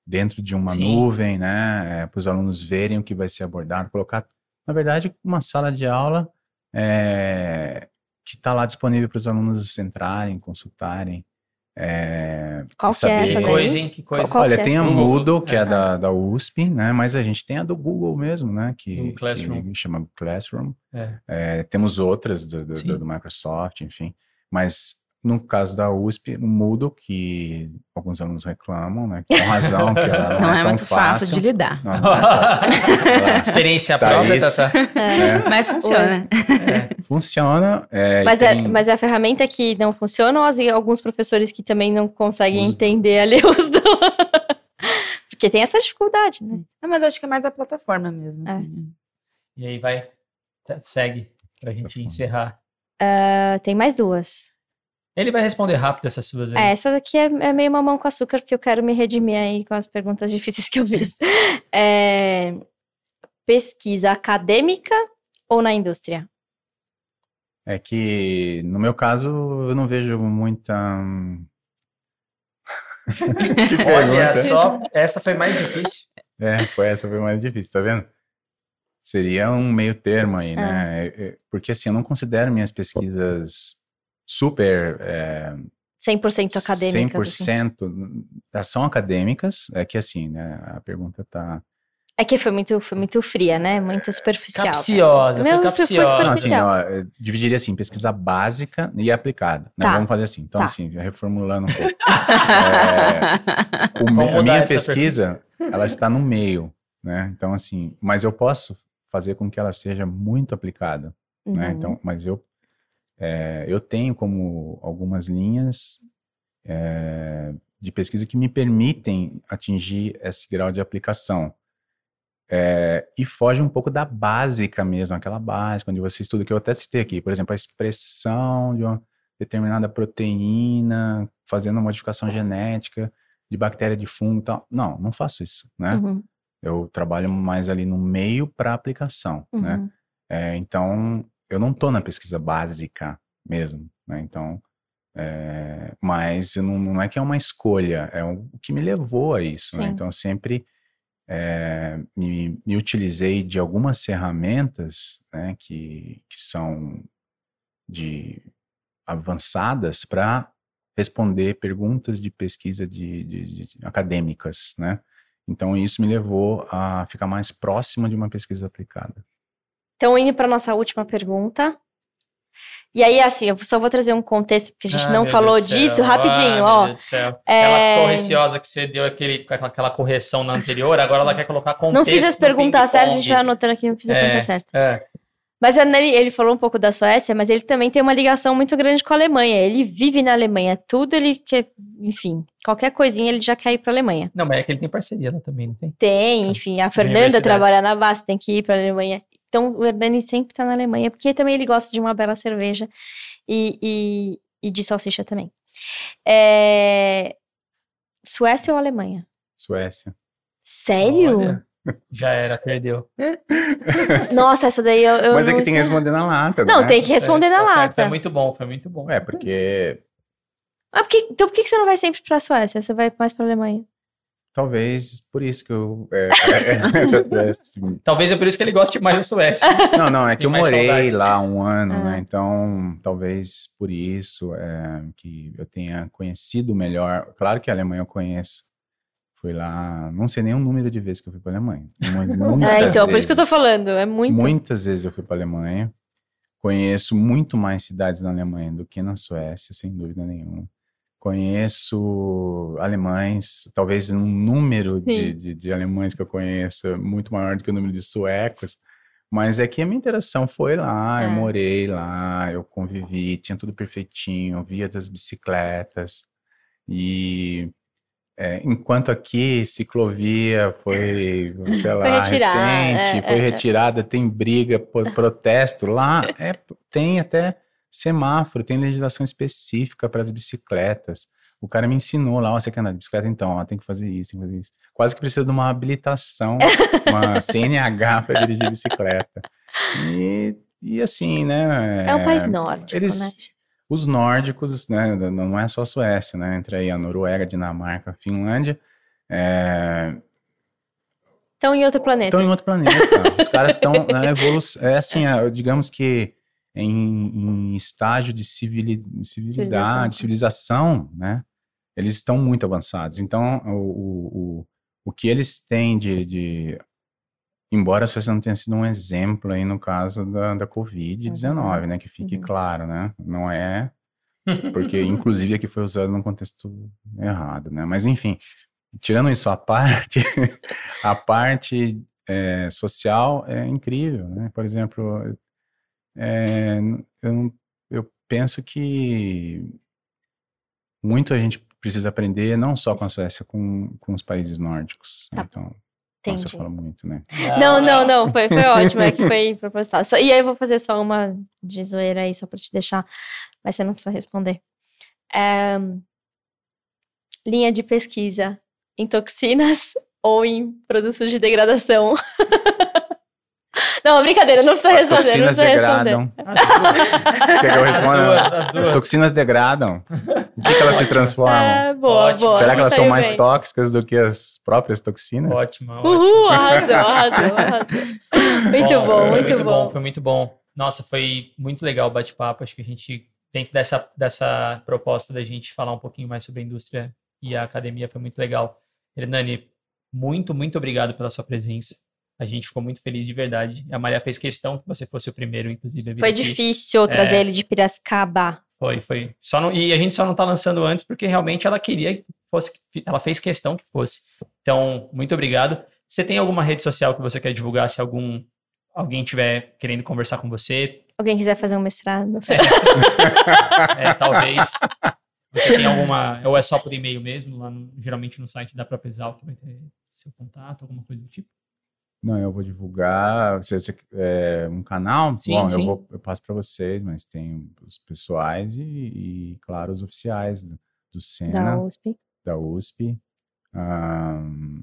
dentro de uma Sim. nuvem, né? para os alunos verem o que vai ser abordado, colocar, na verdade, uma sala de aula é, que está lá disponível para os alunos entrarem, consultarem. É, Qual que é essa daí? coisa, hein? Que coisa. Qual Olha, que é tem a essa? Moodle, que é, É. da, da USP, né? Mas a gente tem a do Google mesmo, né? Que, O Classroom. que chama Classroom. É. É, temos outras do, do- do- do Microsoft, enfim. Mas no caso da USP, o Moodle, que alguns alunos reclamam, né? Com razão, que ela não, Não, é, é, tão muito fácil de lidar. Não, não é fácil. Experiência Thaís. própria, Tata. É, Mas funciona. funciona. é, Mas, é, tem- mas é a ferramenta que não funciona ou as- alguns professores que também não conseguem Os- entender ali os. Porque tem essa dificuldade, né? Ah, mas acho que é mais a plataforma mesmo. É. assim. E aí vai, tá, segue, pra gente encerrar. Ah, tem mais duas. Ele vai responder rápido essas suas aí. É, essa daqui é, é meio mamão com açúcar, porque eu quero me redimir aí com as perguntas difíceis que eu fiz. É, pesquisa acadêmica ou na indústria? É que, no meu caso, eu não vejo muita. que Olha só, essa foi mais difícil. É, foi essa foi mais difícil, tá vendo? Seria um meio termo aí, né? É, é, Porque assim, eu não considero minhas pesquisas super é, 100% acadêmicas. assim. 100% elas são acadêmicas, é que assim, né? A pergunta tá É que foi muito, foi muito fria, né? Muito superficial. Capciosa, Meu, foi isso foi capciosa. Não, assim, superficial. ó, dividiria assim, pesquisa básica e aplicada. né? Tá. Vamos fazer assim. Então, Tá. assim, reformulando um pouco. É, me- a minha pesquisa, ela está no meio, né? Então, assim, mas eu posso fazer com que ela seja muito aplicada, né? Uhum. Então, mas eu, é, eu tenho como algumas linhas é, de pesquisa que me permitem atingir esse grau de aplicação. É, e foge um pouco da básica mesmo, aquela básica, onde você estuda, que eu até citei aqui, por exemplo, a expressão de uma determinada proteína, fazendo uma modificação genética de bactéria de fungo e tal. Não, não faço isso, né? Uhum, Eu trabalho mais ali no meio para aplicação, né? uhum. É, então, eu não estou na pesquisa básica mesmo, né? Então, é, mas não, não é que é uma escolha, é o que me levou a isso, né? Então, eu sempre é, me, me utilizei de algumas ferramentas, né, que, que são de avançadas para responder perguntas de pesquisa de, de- de- acadêmicas, né? Então, isso me levou a ficar mais próximo de uma pesquisa aplicada. Então, indo para nossa última pergunta. E aí, assim, eu só vou trazer um contexto, porque a gente Ah, não meu falou Deus disso, céu. rapidinho, Ah, meu ó. Deus do céu. É, Ela ficou receosa que você deu aquele, aquela, correção na anterior, agora ela quer colocar contexto. Não fiz as perguntas certas, a gente vai anotando aqui, não fiz a É. pergunta certa. É, Mas Hernani, ele falou um pouco da Suécia, mas ele também tem uma ligação muito grande com a Alemanha. Ele vive na Alemanha, tudo ele quer, enfim, qualquer coisinha ele já quer ir para a Alemanha. não, mas é que ele tem parceria lá também, não tem? Tem, enfim, a Fernanda trabalha na base, tem que ir para a Alemanha. Então o Hernani sempre tá na Alemanha, porque também ele gosta de uma bela cerveja e, e, e de salsicha também. É, Suécia ou Alemanha? Suécia. Sério? Olha, já era, perdeu. Nossa, essa daí eu, eu Mas é que tem que responder na lata, Não, né? tem que responder Certo, na tá certo. lata. Foi muito bom, foi muito bom. É, porque Ah, por que- então por que que você não vai sempre pra Suécia? Você vai mais pra Alemanha? Talvez por isso que eu. É, é, tivesse- Talvez é por isso que ele goste mais da Suécia. não, não, é que eu morei saudades. lá um ano, Ah. né? Então, talvez por isso é, que eu tenha conhecido melhor. Claro que a Alemanha eu conheço. Fui lá, não sei nem o número de vezes que eu fui para Alemanha. Mu- muitas É, então, por isso que eu tô vezes. falando. É muito. Muitas vezes eu fui para Alemanha. Conheço muito mais cidades na Alemanha do que na Suécia, sem dúvida nenhuma. Conheço alemães, talvez um número de, de, de alemães que eu conheço é muito maior do que o número de suecos. Mas é que a minha interação foi lá, eu É. morei lá, eu convivi, tinha tudo perfeitinho, via das bicicletas. E é, enquanto aqui ciclovia foi, sei lá, retirada, recente, é, foi é, é. retirada, tem briga, protesto. Lá é, tem até semáforo, tem legislação específica para as bicicletas. O cara me ensinou lá, ó, você quer andar de bicicleta? Então, ó, tem que fazer isso, tem que fazer isso. Quase que precisa de uma habilitação, uma CNH para dirigir bicicleta. E, e assim, né? É um país nórdico, eles, né? Os nórdicos, né? Não é só a Suécia, né? Entra aí a Noruega, Dinamarca, a Finlândia. É, Estão em outro planeta. estão em outro planeta. Os caras estão na evolução. É assim, é, digamos que em, em estágio de civili- civilidade, Civilização. civilização, né? Eles estão muito avançados. Então, o, o, o, que eles têm de, de- Embora a Suécia não tenha sido um exemplo aí no caso da, da Covid-19, né? Que fique Uhum. claro, né? Não é porque inclusive aqui foi usado num contexto errado, né? Mas enfim, tirando isso à parte, a parte é, social é incrível, né? Por exemplo, é, eu, eu penso que muito a gente precisa aprender, não só com a Suécia, com, com os países nórdicos. Tá. Então, nossa, Entendi. eu falo muito, né? Não, não, não, foi, foi ótimo, é que foi proposital. Só- e aí eu vou fazer só uma de zoeira aí, só pra te deixar, mas você não precisa responder. É, linha de pesquisa em toxinas ou em produtos de degradação? não, brincadeira, não precisa As responder, não toxinas precisa responder. degradam. As Quer que eu As responda? duas, as As duas. toxinas degradam. O que, que elas se transformam? É, boa, Ótimo. boa. Será que elas são mais bem. tóxicas do que as próprias toxinas? Ótimo, ótimo. Uhul, arrasou, arrasou, arrasou. Muito bom, foi muito, bom. Foi muito bom. Nossa, foi muito legal o bate-papo. Acho que a gente, dentro dessa, dessa proposta da gente falar um pouquinho mais sobre a indústria e a academia, foi muito legal. Hernani, muito, muito obrigado pela sua presença. A gente ficou muito feliz de verdade. A Maria fez questão que você fosse o primeiro, inclusive. Foi aqui. difícil trazer É. ele de Piracicaba. Foi, foi. Só não, e a gente só não tá lançando antes porque realmente ela queria que fosse, ela fez questão que fosse. Então, muito obrigado. Você tem alguma rede social que você quer divulgar se algum alguém tiver querendo conversar com você? Alguém quiser fazer um mestrado? É, talvez. Você tem alguma, ou é só por e-mail mesmo, lá no- geralmente no site da própria Exal que vai ter seu contato, alguma coisa do tipo? Não, eu vou divulgar. Se você é, um canal, Sim, bom, sim. eu vou eu passo para vocês, mas tem os pessoais e, e, claro, os oficiais do, do Da Sena, USP. da USP, ahn,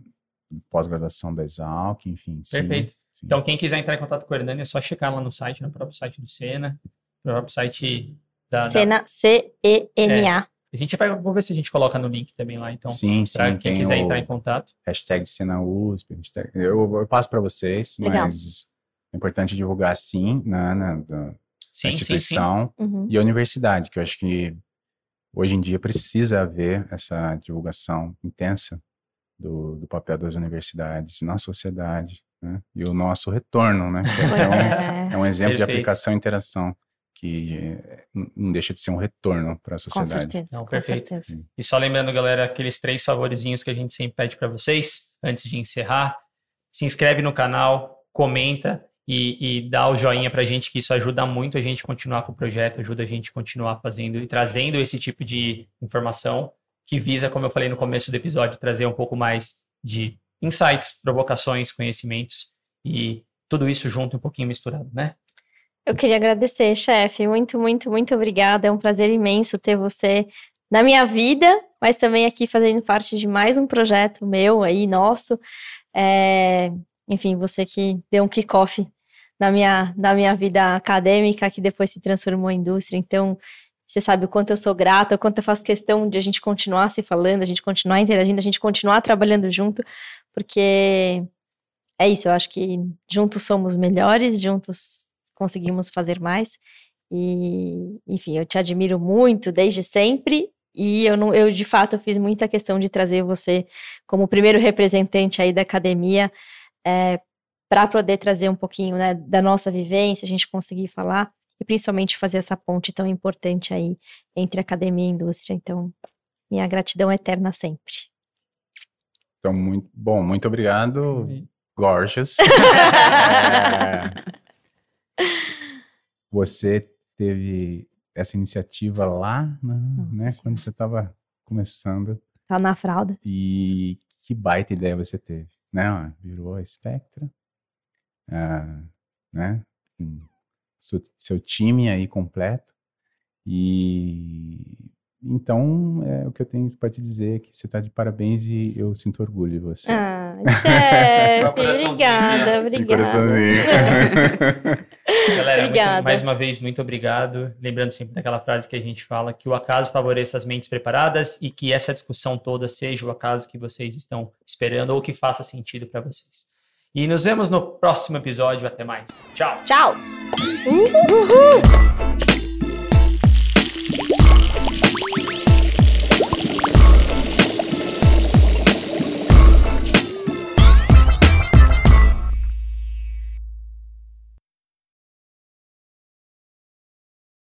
pós-graduação da Exalc, enfim. sim, Perfeito. sim. Então, quem quiser entrar em contato com o Hernani, é só checar lá no site, no próprio site do Sena, no próprio site da... da- Cena C-E-N-A. A gente vai, vou ver se a gente coloca no link também lá, então, sim, sim, para quem quiser o entrar em contato. hashtag Sena USP, hashtag- eu, eu passo para vocês, Legal. mas é importante divulgar sim na, na, da Sim, sim, sim. instituição. Uhum. e a universidade, que eu acho que hoje em dia precisa haver essa divulgação intensa do, do papel das universidades na sociedade, né? E o nosso retorno, né? É, um, É, é um exemplo de Perfeito. aplicação e interação que eh, não deixa de ser um retorno para a com sociedade. certeza. Não, com perfeito. certeza. E só lembrando, galera, aqueles três favorizinhos que a gente sempre pede para vocês, antes de encerrar. Se inscreve no canal, comenta e, e dá o joinha pra gente, que isso ajuda muito a gente a continuar com o projeto, ajuda a gente a continuar fazendo e trazendo esse tipo de informação que visa, como eu falei no começo do episódio, trazer um pouco mais de insights, provocações, conhecimentos e tudo isso junto um pouquinho misturado, né? Eu queria agradecer, chefe. Muito, muito, muito obrigada. É um prazer imenso ter você na minha vida, mas também aqui fazendo parte de mais um projeto meu aí, nosso. É, Enfim, você que deu um kickoff na minha, na minha vida acadêmica, que depois se transformou em indústria. Então, Você sabe o quanto eu sou grata, o quanto eu faço questão de a gente continuar se falando, a gente continuar interagindo, a gente continuar trabalhando junto, porque é isso, eu acho que juntos somos melhores, juntos conseguimos fazer mais. E, enfim, eu te admiro muito desde sempre e eu, não, eu, de fato, fiz muita questão de trazer você como primeiro representante aí da academia é, para poder trazer um pouquinho né, da nossa vivência, a gente conseguir falar e principalmente fazer essa ponte tão importante aí entre academia e indústria. Então, minha gratidão eterna sempre. Então, muito bom, muito obrigado, Gorgeous. é, você teve essa iniciativa lá, né, né quando você estava começando. Tá na fralda. E que baita ideia você teve, né? Virou a Spectra, ah, né? Seu, seu time aí completo. E então, é, o que eu tenho para te dizer é que você está de parabéns e eu sinto orgulho de você. Ah, chefe, obrigada, obrigada. Galera, muito, mais uma vez, muito obrigado. Lembrando sempre daquela frase que a gente fala, que o acaso favoreça as mentes preparadas e que essa discussão toda seja o acaso que vocês estão esperando ou que faça sentido para vocês. E nos vemos no próximo episódio. Até mais. Tchau. Tchau. Uhul.